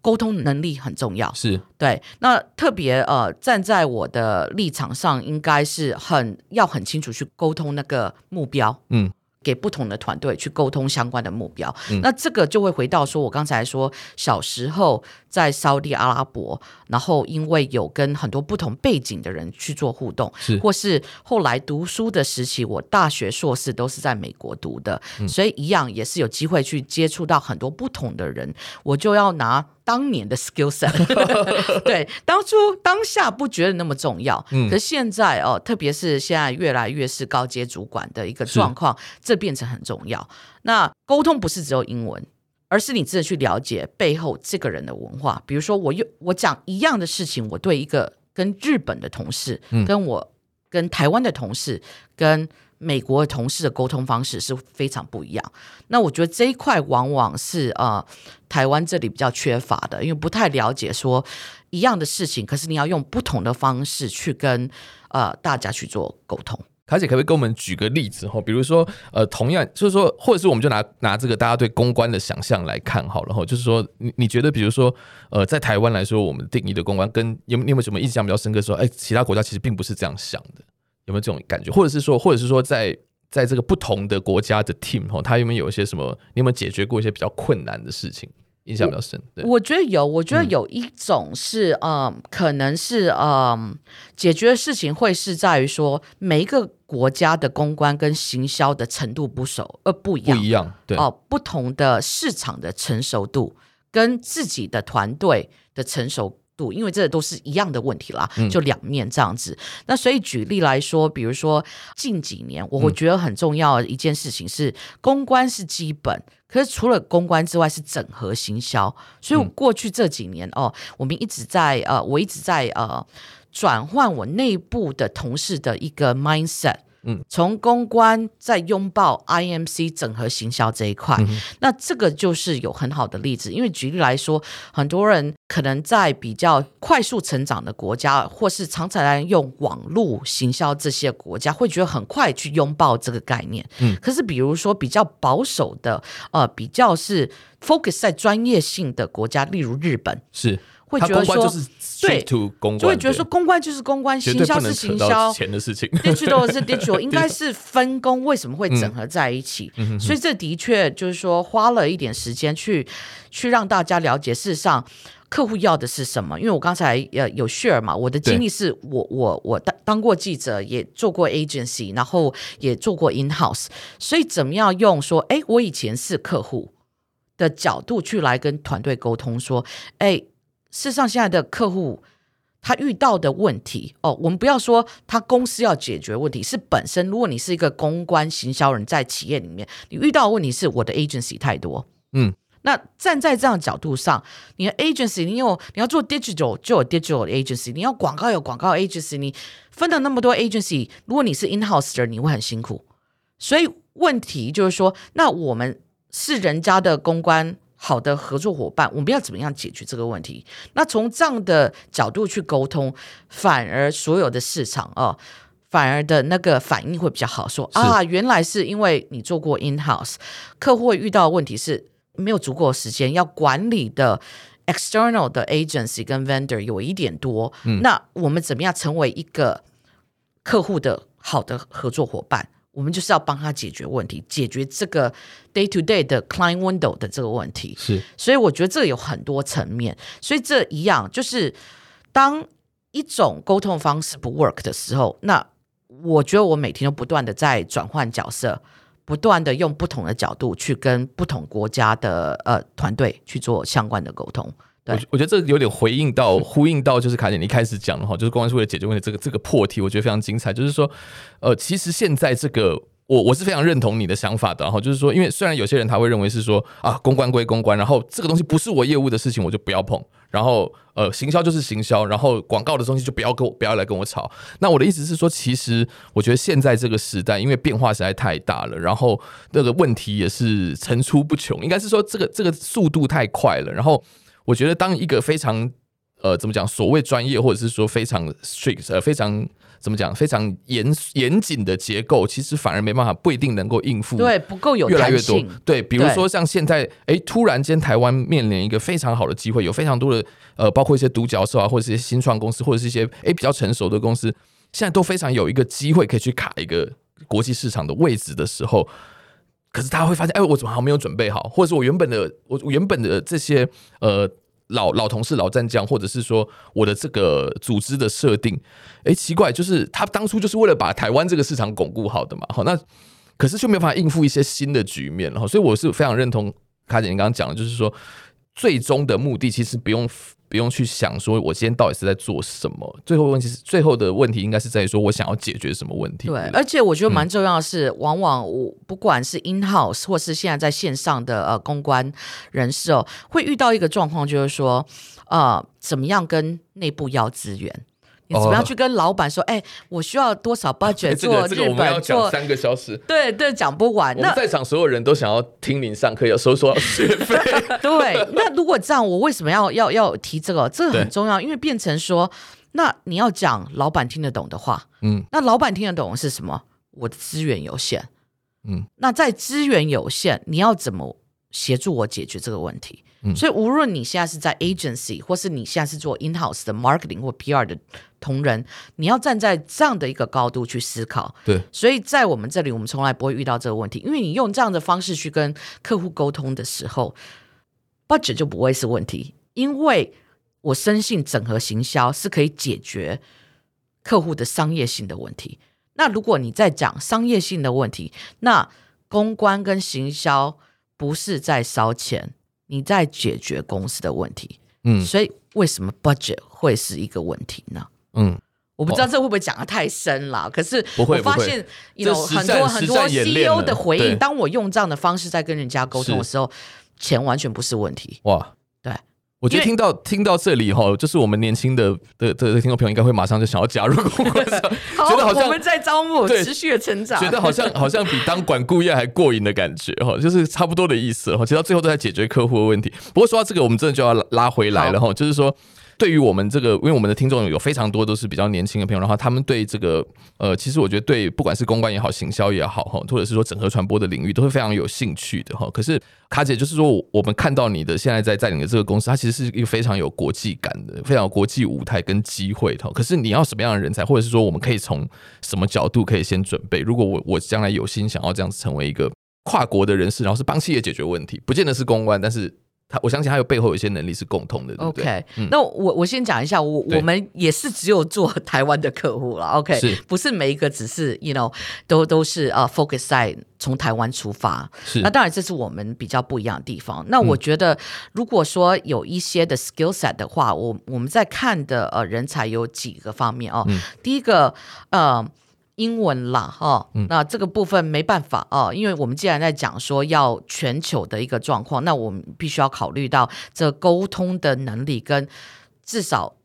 沟通能力很重要，是。对。那特别呃，站在我的立场上，应该是很要很清楚去沟通那个目标，嗯。给不同的团队去沟通相关的目标，嗯、那这个就会回到说，我刚才说小时候在沙地阿拉伯，然后因为有跟很多不同背景的人去做互动，是。或是后来读书的时期，我大学硕士都是在美国读的，嗯、所以一样也是有机会去接触到很多不同的人，我就要拿当年的 skill set，对，当初当下不觉得那么重要，嗯、可是现在哦，特别是现在越来越是高阶主管的一个状况，这变成很重要。那沟通不是只有英文，而是你真的去了解背后这个人的文化。比如说，我又我讲一样的事情，我对一个跟日本的同事，嗯、跟我跟台湾的同事，跟美国同事的沟通方式是非常不一样。那我觉得这一块往往是呃台湾这里比较缺乏的，因为不太了解说一样的事情，可是你要用不同的方式去跟呃大家去做沟通。卡姐可不可以给我们举个例子哈？比如说，呃，同样就是说，或者是我们就拿拿这个大家对公关的想象来看好了哈。就是说，你你觉得，比如说，呃，在台湾来说，我们定义的公关跟有你有没有什么印象比较深刻？说，哎，其他国家其实并不是这样想的，有没有这种感觉？或者是说，或者是说在，在在这个不同的国家的 team 哈，他有没有有一些什么？你有没有解决过一些比较困难的事情？印象比较深，对，我觉得有，我觉得有一种是，嗯，嗯，可能是，嗯，解决的事情会是在于说，每一个国家的公关跟行销的程度不熟，呃，不一样，不一样，对，哦，不同的市场的成熟度跟自己的团队的成熟度，因为这都是一样的问题啦，就两面这样子。嗯、那所以举例来说，比如说近几年，我会觉得很重要的一件事情是，公关是基本。可是除了公关之外，是整合行销。所以，我过去这几年、嗯、哦，我们一直在呃，我一直在呃，转换我内部的同事的一个 mindset。嗯，从公关再拥抱 IMC 整合行销这一块，嗯、那这个就是有很好的例子。因为举例来说，很多人可能在比较快速成长的国家，或是常常来用网络行销这些国家，会觉得很快去拥抱这个概念。嗯，可是比如说比较保守的，呃，比较是 focus 在专业性的国家，例如日本，是。会觉得说，对，公关就会觉得说公关就是公关，行销是行销，钱的事情，digital 是 digital，应该是分工，为什么会整合在一起？嗯、所以这的确就是说花了一点时间去去让大家了解，事实上客户要的是什么。因为我刚才呃有 share 嘛，我的经历是我我我当当过记者，也做过 agency，然后也做过 in house，所以怎么样用说，哎，我以前是客户的角度去来跟团队沟通，说，哎。事实上，现在的客户他遇到的问题哦，我们不要说他公司要解决问题，是本身如果你是一个公关行销人，在企业里面，你遇到的问题是我的 agency 太多，嗯，那站在这样的角度上，你的 agency 你有你要做 digital 就有 digital agency，你要广告有广告 agency，你分了那么多 agency，如果你是 in house 的人，你会很辛苦，所以问题就是说，那我们是人家的公关。好的合作伙伴，我们要怎么样解决这个问题？那从这样的角度去沟通，反而所有的市场哦，反而的那个反应会比较好。说啊，原来是因为你做过 in house，客户会遇到的问题是没有足够的时间，要管理的 external 的 agency 跟 vendor 有一点多。嗯，那我们怎么样成为一个客户的好的合作伙伴？我们就是要帮他解决问题，解决这个 day to day 的 client window 的这个问题。是，所以我觉得这有很多层面。所以这一样就是，当一种沟通方式不 work 的时候，那我觉得我每天都不断的在转换角色，不断的用不同的角度去跟不同国家的呃团队去做相关的沟通。我我觉得这有点回应到、呼应到，就是卡姐你一开始讲的哈，就是公关是为了解决问题，这个这个破题，我觉得非常精彩。就是说，呃，其实现在这个，我我是非常认同你的想法的哈，就是说，因为虽然有些人他会认为是说啊，公关归公关，然后这个东西不是我业务的事情，我就不要碰。然后呃，行销就是行销，然后广告的东西就不要跟我不要来跟我吵。那我的意思是说，其实我觉得现在这个时代，因为变化实在太大了，然后那个问题也是层出不穷，应该是说这个这个速度太快了，然后。我觉得当一个非常呃怎么讲，所谓专业或者是说非常 strict 呃非常怎么讲，非常严严谨的结构，其实反而没办法，不一定能够应付。对，不够有。越来越多。对，比如说像现在，哎，突然间台湾面临一个非常好的机会，有非常多的呃，包括一些独角兽啊，或者是一些新创公司，或者是一些哎比较成熟的公司，现在都非常有一个机会可以去卡一个国际市场的位置的时候。可是他会发现，哎，我怎么还没有准备好？或者是我原本的我原本的这些呃老老同事、老战将，或者是说我的这个组织的设定，哎，奇怪，就是他当初就是为了把台湾这个市场巩固好的嘛。好，那可是就没有办法应付一些新的局面，然后所以我是非常认同卡姐你刚刚讲的，就是说最终的目的其实不用。不用去想说，我今天到底是在做什么？最后问题是，最后的问题应该是在于说我想要解决什么问题？对，而且我觉得蛮重要的是，嗯、往往我不管是 in house 或是现在在线上的呃公关人士哦，会遇到一个状况，就是说呃，怎么样跟内部要资源？你怎么样去跟老板说？哎、哦欸，我需要多少 budget 做日本？这个这个我们要讲三个小时。对对，讲不完。那在场所有人都想要听您上课，要收费？对，那如果这样，我为什么要要要提这个？这个很重要，因为变成说，那你要讲老板听得懂的话。嗯，那老板听得懂的是什么？我的资源有限。嗯，那在资源有限，你要怎么协助我解决这个问题？嗯，所以无论你现在是在 agency，或是你现在是做 in house 的 marketing 或 PR 的。同仁，你要站在这样的一个高度去思考。对，所以在我们这里，我们从来不会遇到这个问题，因为你用这样的方式去跟客户沟通的时候，budget 就不会是问题。因为我深信整合行销是可以解决客户的商业性的问题。那如果你在讲商业性的问题，那公关跟行销不是在烧钱，你在解决公司的问题。嗯，所以为什么 budget 会是一个问题呢？嗯，我不知道这会不会讲的太深了，可是我发现有很多很多 CEO 的回应，当我用这样的方式在跟人家沟通的时候，钱完全不是问题。哇，对，我觉得听到听到这里哈，就是我们年轻的的的听众朋友应该会马上就想要加入公关，觉得好像我们在招募，持续的成长，觉得好像好像比当管顾业还过瘾的感觉哈，就是差不多的意思哈。其实到最后都在解决客户的问题。不过说到这个，我们真的就要拉回来了哈，就是说。对于我们这个，因为我们的听众有非常多都是比较年轻的朋友，然后他们对这个呃，其实我觉得对不管是公关也好，行销也好哈，或者是说整合传播的领域，都是非常有兴趣的哈。可是卡姐就是说，我们看到你的现在在在你的这个公司，它其实是一个非常有国际感的，非常有国际舞台跟机会哈。可是你要什么样的人才，或者是说我们可以从什么角度可以先准备？如果我我将来有心想要这样子成为一个跨国的人士，然后是帮企业解决问题，不见得是公关，但是。他，我相信他有背后有一些能力是共通的，对不对？OK，、嗯、那我我先讲一下，我我们也是只有做 台湾的客户了，OK，是不是每一个只是 you know 都都是呃、uh, focus 在从台湾出发？是，那当然这是我们比较不一样的地方。那我觉得，如果说有一些的 skill set 的话，我我们在看的呃人才有几个方面哦。嗯、第一个呃。英文啦，哈，那这个部分没办法哦，因为我们既然在讲说要全球的一个状况，那我们必须要考虑到这沟通的能力跟至少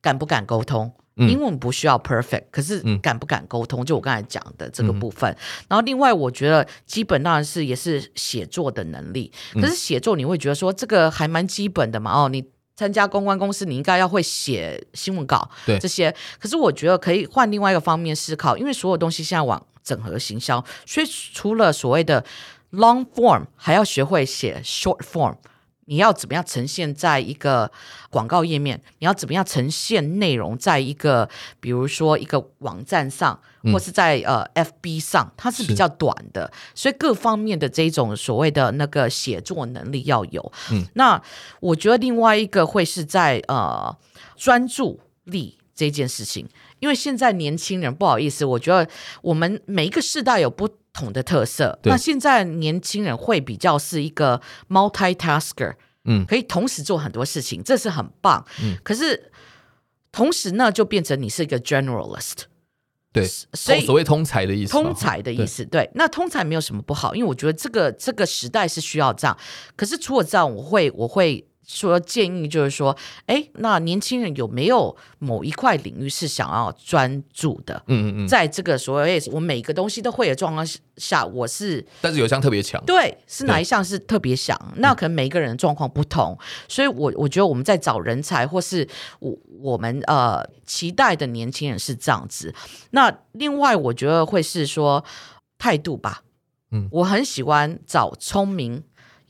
敢不敢沟通。英文不需要 perfect，可是敢不敢沟通，就我刚才讲的这个部分。然后另外，我觉得基本当然是也是写作的能力，可是写作你会觉得说这个还蛮基本的嘛，哦，你。参加公关公司，你应该要会写新闻稿，对这些。可是我觉得可以换另外一个方面思考，因为所有东西现在往整合行销，所以除了所谓的 long form，还要学会写 short form。你要怎么样呈现在一个广告页面？你要怎么样呈现内容在一个，比如说一个网站上，或是在呃 FB 上，它是比较短的，所以各方面的这种所谓的那个写作能力要有。嗯，那我觉得另外一个会是在呃专注力这件事情，因为现在年轻人不好意思，我觉得我们每一个世代有不同的特色，那现在年轻人会比较是一个 multitasker，嗯，可以同时做很多事情，这是很棒。嗯，可是同时呢，就变成你是一个 generalist，对，所以所谓通才的意思，通才的意思，对，对。那通才没有什么不好，因为我觉得这个这个时代是需要这样。可是除了这样，我会我会。说建议就是说，哎，那年轻人有没有某一块领域是想要专注的？嗯嗯嗯，在这个所谓我每个东西都会的状况下，我是，但是有一项特别强，对，是哪一项是特别强？那可能每一个人的状况不同，嗯、所以我我觉得我们在找人才，或是我我们呃期待的年轻人是这样子。那另外，我觉得会是说态度吧。嗯，我很喜欢找聪明。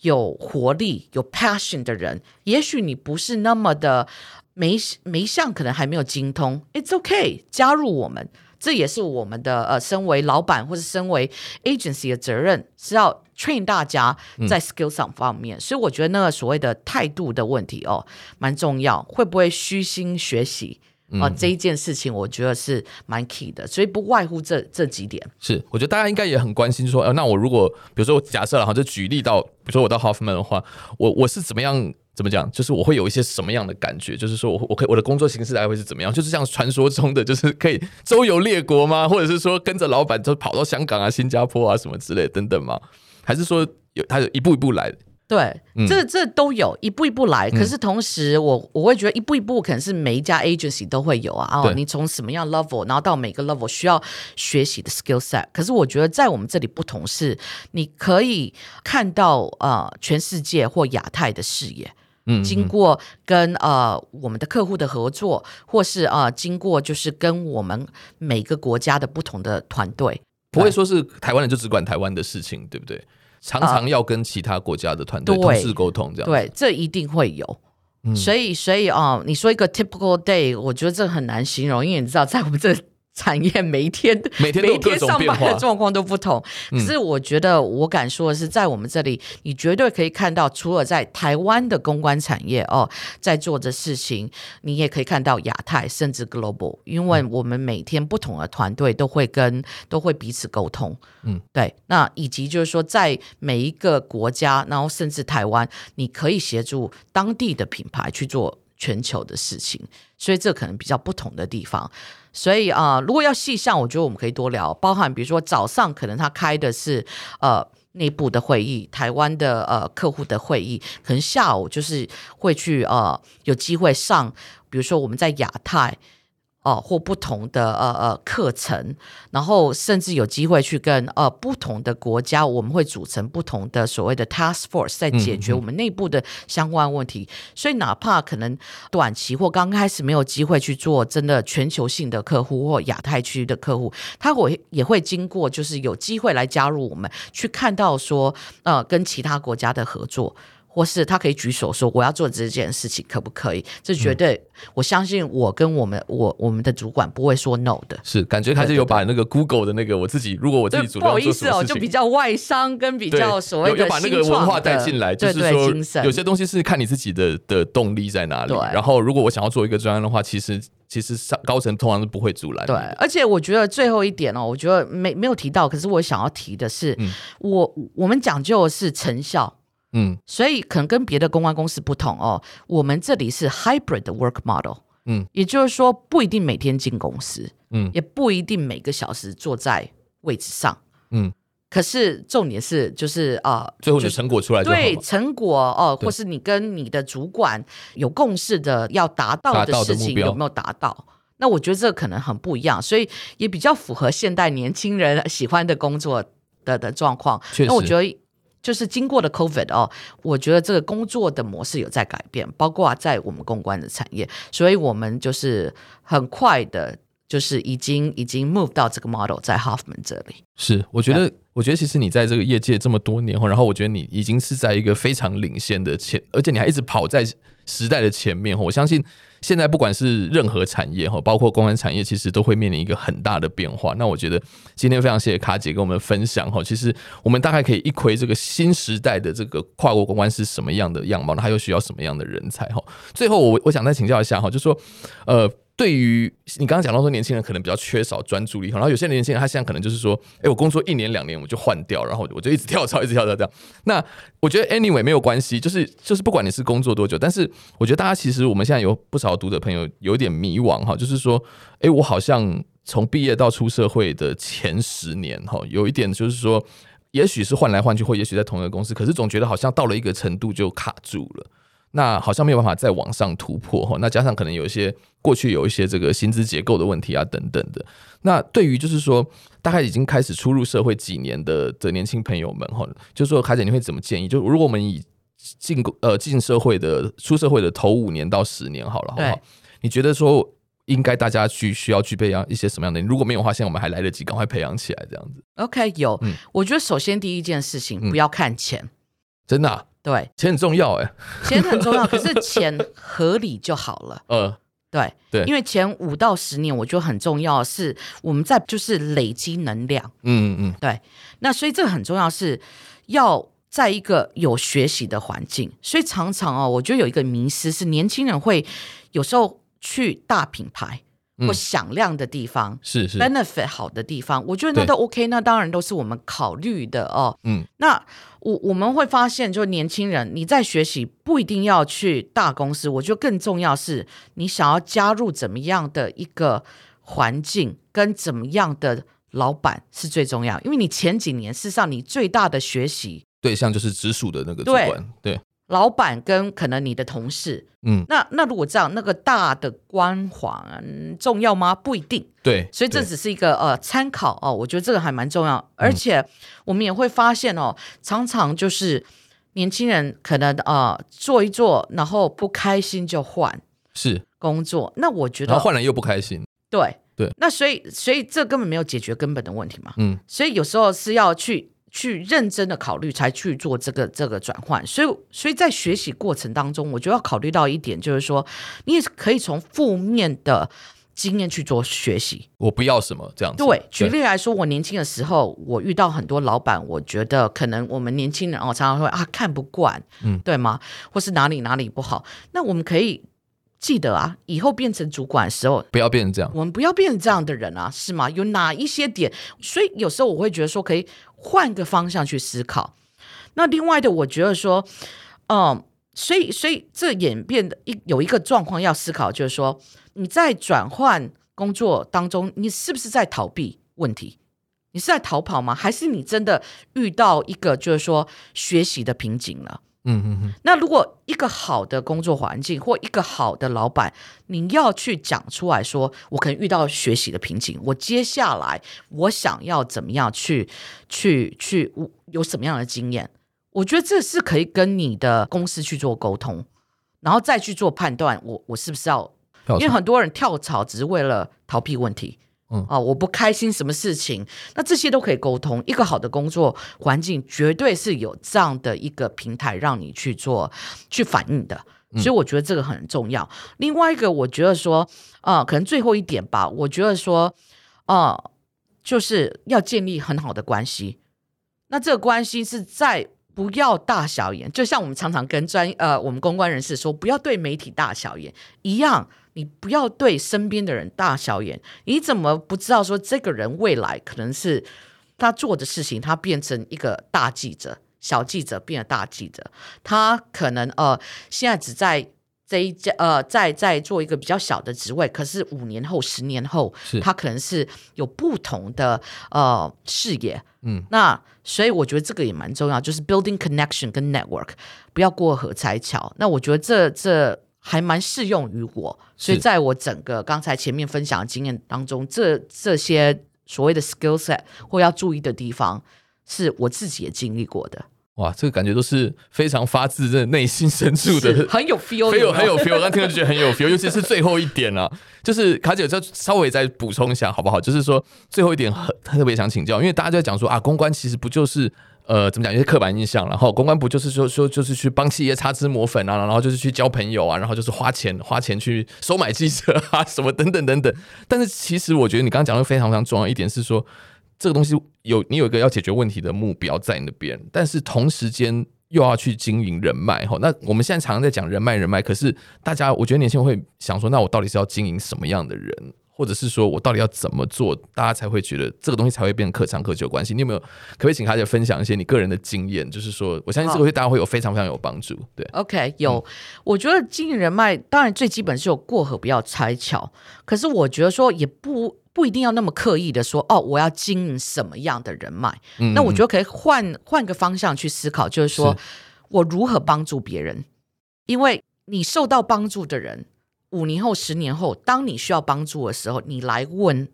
有活力、有 passion 的人，也许你不是那么的每每一项可能还没有精通，It's okay，加入我们，这也是我们的呃，身为老板或者身为 agency 的责任，是要 train 大家在 skill 上方面。嗯、所以我觉得那个所谓的态度的问题哦，蛮重要，会不会虚心学习？啊，这一件事情我觉得是蛮 key 的，所以不外乎这这几点。是，我觉得大家应该也很关心说，说呃，那我如果比如说我假设了哈，就举例到，比如说我到 Hoffman 的话，我我是怎么样怎么讲？就是我会有一些什么样的感觉？就是说我我可以我的工作形式还会是怎么样？就是像传说中的，就是可以周游列国吗？或者是说跟着老板就跑到香港啊、新加坡啊什么之类等等吗？还是说有他有一步一步来的？对，这这都有一步一步来，可是同时我我会觉得一步一步可能是每一家 agency 都会有啊。哦，你从什么样 level，然后到每个 level 需要学习的 skill set。可是我觉得在我们这里不同是，你可以看到呃全世界或亚太的视野。嗯，经过跟呃我们的客户的合作，或是啊、呃、经过就是跟我们每个国家的不同的团队，不会说是台湾人就只管台湾的事情，对不对？常常要跟其他国家的团队同事沟通，这样、呃、对，这一定会有。嗯、所以，所以啊、呃，你说一个 typical day，我觉得这很难形容，因为你知道，在我们这。产业每一天每天每天上班的状况都不同，可是我觉得我敢说的是，在我们这里，你绝对可以看到，除了在台湾的公关产业哦，在做的事情，你也可以看到亚太甚至 global，因为我们每天不同的团队都会跟都会彼此沟通，嗯，对，那以及就是说，在每一个国家，然后甚至台湾，你可以协助当地的品牌去做全球的事情，所以这可能比较不同的地方。所以啊、如果要细项，我觉得我们可以多聊，包含比如说早上可能他开的是呃内部的会议，台湾的呃客户的会议，可能下午就是会去呃有机会上，比如说我们在亚太哦，或不同的呃呃课程，然后甚至有机会去跟呃不同的国家，我们会组成不同的所谓的 task force，在解决我们内部的相关问题。嗯嗯，所以哪怕可能短期或刚开始没有机会去做真的全球性的客户或亚太区的客户，他会也会经过就是有机会来加入我们，去看到说呃跟其他国家的合作。或是他可以举手说我要做这件事情可不可以？这绝对，我相信我跟我们我我们的主管不会说 no 的。是感觉他就有把那个 Google 的那个我自己，如果我自己主动做什么事情，不好意思哦，就比较外商跟比较所谓的把那个文化带进来，就是说有些东西是看你自己的的动力在哪里。然后如果我想要做一个专案的话，其实其实上高层通常是不会阻拦。对，而且我觉得最后一点哦，我觉得没没有提到，可是我想要提的是，嗯、我我们讲究的是成效。嗯，所以可能跟别的公关公司不同哦，我们这里是 hybrid 的 work model，嗯，也就是说不一定每天进公司，嗯，也不一定每个小时坐在位置上，嗯，可是重点是就是啊，呃、最后的成果出来就，对成果哦，或是你跟你的主管有共识的要达到的事情有没有达到？那我觉得这可能很不一样，所以也比较符合现代年轻人喜欢的工作的的状况。那我觉得。就是经过了 COVID 哦，我觉得这个工作的模式有在改变，包括在我们公关的产业，所以我们就是很快的，就是已经已经 move 到这个 model 在 Hoffman 这里。是，我觉得，我觉得其实你在这个业界这么多年后，然后我觉得你已经是在一个非常领先的前，而且你还一直跑在时代的前面。我相信。现在不管是任何产业哈，包括公关产业，其实都会面临一个很大的变化。那我觉得今天非常谢谢卡姐跟我们分享哈。其实我们大概可以一窥这个新时代的这个跨国公关是什么样的样貌，那还有需要什么样的人才哈。最后我我想再请教一下哈，就是说呃。对于你刚刚讲到说，年轻人可能比较缺少专注力，然后有些年轻人他现在可能就是说，哎，我工作一年两年我就换掉，然后我就一直跳槽，一直跳槽这样。那我觉得 anyway 没有关系，就是就是不管你是工作多久，但是我觉得大家其实我们现在有不少读者朋友有点迷惘哈，就是说，哎，我好像从毕业到出社会的前十年哈，有一点就是说，也许是换来换去，或也许在同一个公司，可是总觉得好像到了一个程度就卡住了。那好像没有办法再往上突破哈，那加上可能有一些过去有一些这个薪资结构的问题啊等等的。那对于就是说大概已经开始初入社会几年的的年轻朋友们哈，就是说凯姐你会怎么建议？就如果我们以进呃进社会的出社会的头五年到十年好了，好不好？你觉得说应该大家去需要具备样一些什么样的？如果没有的话，现在我们还来得及，赶快培养起来这样子。OK，有，嗯，我觉得首先第一件事情不要看钱，嗯、真的、啊。对，钱很重要哎，钱很重要，可是钱合理就好了。呃，对对，因为前五到十年，我觉得很重要，是我们在就是累积能量。嗯嗯，对。那所以这个很重要，是要在一个有学习的环境。所以常常哦，我觉得有一个迷失是，年轻人会有时候去大品牌或响亮的地方，是是 benefit 好的地方，我觉得那都 OK，那当然都是我们考虑的哦。嗯，那。我我们会发现，就年轻人你在学习不一定要去大公司，我觉得更重要是你想要加入怎么样的一个环境，跟怎么样的老板是最重要。因为你前几年事实上你最大的学习对象就是直属的那个主管，对。对老板跟可能你的同事，嗯，那那如果这样，那个大的光环重要吗？不一定，对，所以这只是一个呃参考哦，我觉得这个还蛮重要，而且我们也会发现哦，常常就是年轻人可能啊、呃、做一做，然后不开心就换，是。工作，那我觉得然后换了又不开心，对。对，那所以所以这根本没有解决根本的问题嘛，嗯，所以有时候是要去。去认真的考虑，才去做这个这个转换。所以，所以在学习过程当中，我就要考虑到一点，就是说，你也可以从负面的经验去做学习。我不要什么这样子。对，举例来说，我年轻的时候，我遇到很多老板，我觉得可能我们年轻人哦，常常会啊看不惯，嗯，对吗？或是哪里哪里不好？那我们可以记得啊，以后变成主管的时候，不要变成这样。我们不要变成这样的人啊，是吗？有哪一些点？所以有时候我会觉得说，可以。换个方向去思考。那另外的，我觉得说，嗯，所以所以这演变的一有一个状况要思考，就是说你在转换工作当中，你是不是在逃避问题？你是在逃跑吗？还是你真的遇到一个就是说学习的瓶颈了？嗯嗯嗯。那如果一个好的工作环境或一个好的老板，你要去讲出来说，我可能遇到学习的瓶颈，我接下来我想要怎么样去去去，有什么样的经验？我觉得这是可以跟你的公司去做沟通，然后再去做判断。我我是不是要？因为很多人跳槽只是为了逃避问题。嗯啊，我不开心什么事情，那这些都可以沟通。一个好的工作环境绝对是有这样的一个平台让你去做去反应的，所以我觉得这个很重要。嗯、另外一个，我觉得说啊、呃，可能最后一点吧，我觉得说啊、呃，就是要建立很好的关系。那这个关系是在不要大小眼，就像我们常常跟专呃我们公关人士说，不要对媒体大小眼一样。你不要对身边的人大小眼，你怎么不知道说这个人未来可能是他做的事情，他变成一个大记者，小记者变大记者，他可能呃现在只在这一家呃在在做一个比较小的职位，可是五年后、十年后，他可能是有不同的呃视野。嗯，那所以我觉得这个也蛮重要，就是 building connection 跟 network，不要过河拆桥。那我觉得这这。还蛮适用于我，所以在我整个刚才前面分享的经验当中，这这些所谓的 skill set 或要注意的地方，是我自己也经历过的。哇，这个感觉都是非常发自这内心深处的，很有 feel，很有很有 feel。我刚听了就觉得很有 feel，尤其是最后一点啊，就是卡姐，再稍微再补充一下好不好？就是说最后一点很特别想请教，因为大家就在讲说啊，公关其实不就是。呃，怎么讲？一些刻板印象，然后公关不就是说说就是去帮企业擦脂抹粉啊，然后就是去交朋友啊，然后就是花钱花钱去收买记者啊，什么等等等等。但是其实我觉得你刚刚讲的非常非常重要一点是说，这个东西有你有一个要解决问题的目标在那边，但是同时间又要去经营人脉哈。那我们现在常常在讲人脉人脉，可是大家我觉得年轻人会想说，那我到底是要经营什么样的人？或者是说我到底要怎么做，大家才会觉得这个东西才会变成可长可久关系？你有没有可不可以请卡姐分享一些你个人的经验？就是说，我相信这个对大家会有非常非常有帮助。对，OK，有。嗯、我觉得经营人脉，当然最基本是有过河不要拆桥。可是我觉得说也不不一定要那么刻意的说哦，我要经营什么样的人脉？嗯、那我觉得可以换换个方向去思考，就是说是我如何帮助别人？因为你受到帮助的人。五年后、十年后，当你需要帮助的时候，你来问、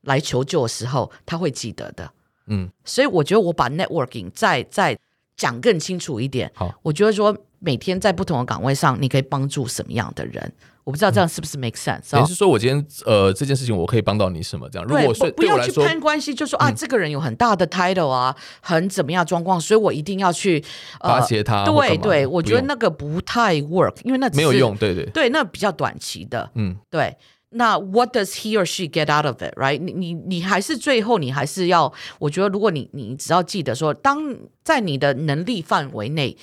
来求救的时候，他会记得的。嗯，所以我觉得我把 networking 再再讲更清楚一点。好，我觉得说每天在不同的岗位上，你可以帮助什么样的人。我不知道这样是不是 make sense？也、嗯、是说我今天呃这件事情我可以帮到你什么这样？如果是不要去攀关系，就说啊、嗯、这个人有很大的 title 啊，很怎么样状况，所以我一定要去巴结他。对对，我觉得那个不太 work，因为那没有用。对对对，那比较短期的。嗯，对。那 what does he or she get out of it？Right？你你你还是最后你还是要，我觉得如果你你只要记得说，当在你的能力范围内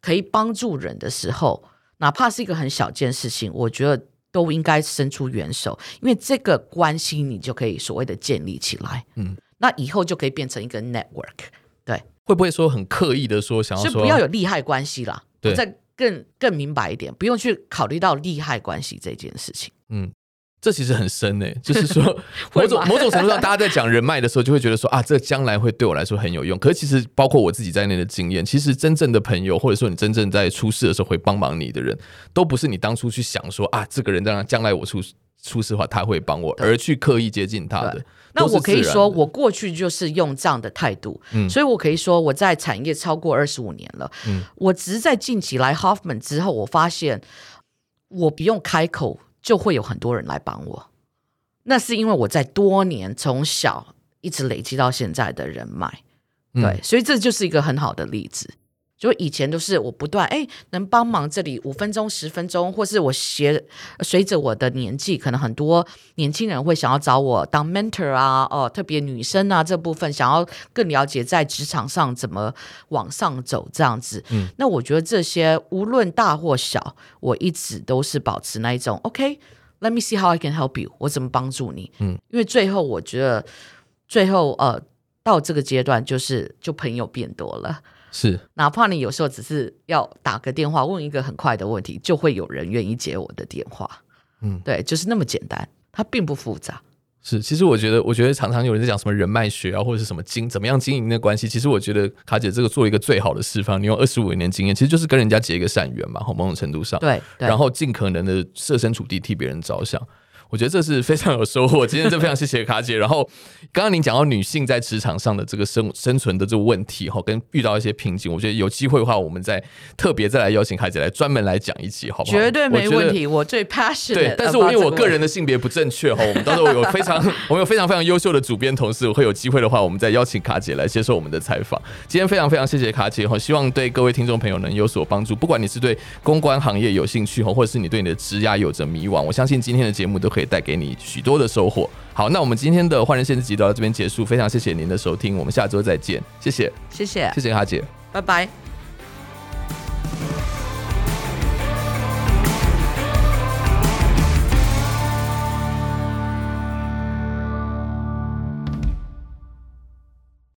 可以帮助人的时候。哪怕是一个很小件事情，我觉得都应该伸出援手，因为这个关系你就可以所谓的建立起来，嗯，那以后就可以变成一个 network，对，会不会说很刻意的说想要说不要有利害关系啦？对，再更更明白一点，不用去考虑到利害关系这件事情，嗯。这其实很深诶，就是说某种 某种程度上，大家在讲人脉的时候，就会觉得说啊，这将来会对我来说很有用。可是其实包括我自己在内的经验，其实真正的朋友，或者说你真正在出事的时候会帮忙你的人，都不是你当初去想说啊，这个人将来将来我出出事的话他会帮我，而去刻意接近他的。那我可以说，我过去就是用这样的态度，嗯，所以我可以说我在产业超过二十五年了，嗯，我只是在近期来 Hoffman 之后，我发现我不用开口。就会有很多人来帮我，那是因为我在多年从小一直累积到现在的人脉，对，嗯、所以这就是一个很好的例子。就以前都是我不断哎，能帮忙这里五分钟、十分钟，或是我学随着我的年纪，可能很多年轻人会想要找我当 mentor 啊，哦，特别女生啊这部分想要更了解在职场上怎么往上走这样子。嗯，那我觉得这些无论大或小，我一直都是保持那一种 OK，let me see how I can help you，我怎么帮助你？嗯，因为最后我觉得最后呃到这个阶段就是就朋友变多了。是，哪怕你有时候只是要打个电话问一个很快的问题，就会有人愿意接我的电话。嗯，对，就是那么简单，它并不复杂。是，其实我觉得，我觉得常常有人在讲什么人脉学啊，或者是什么经怎么样经营的关系。其实我觉得卡姐这个做一个最好的示范，你用二十五年经验，其实就是跟人家结一个善缘嘛，某种程度上，对，对，然后尽可能的设身处地替别人着想。我觉得这是非常有收获。今天真非常谢谢卡姐。然后刚刚您讲到女性在职场上的这个生生存的这个问题哈，跟遇到一些瓶颈，我觉得有机会的话，我们再特别再来邀请卡姐来专门来讲一集，好不好？绝对没问题。我，我最 passionate。对，但是我因为我个人的性别不正确哈，我们到时候有非常 我们有非常非常优秀的主编同事，我会有机会的话，我们再邀请卡姐来接受我们的采访。今天非常非常谢谢卡姐哈，希望对各位听众朋友能有所帮助。不管你是对公关行业有兴趣哈，或者是你对你的职涯有着迷惘，我相信今天的节目都可以带给你许多的收获。好，那我们今天的《换人》限制集到这边结束。非常谢谢您的收听，我们下周再见。谢谢，谢谢，谢谢哈姐。拜拜！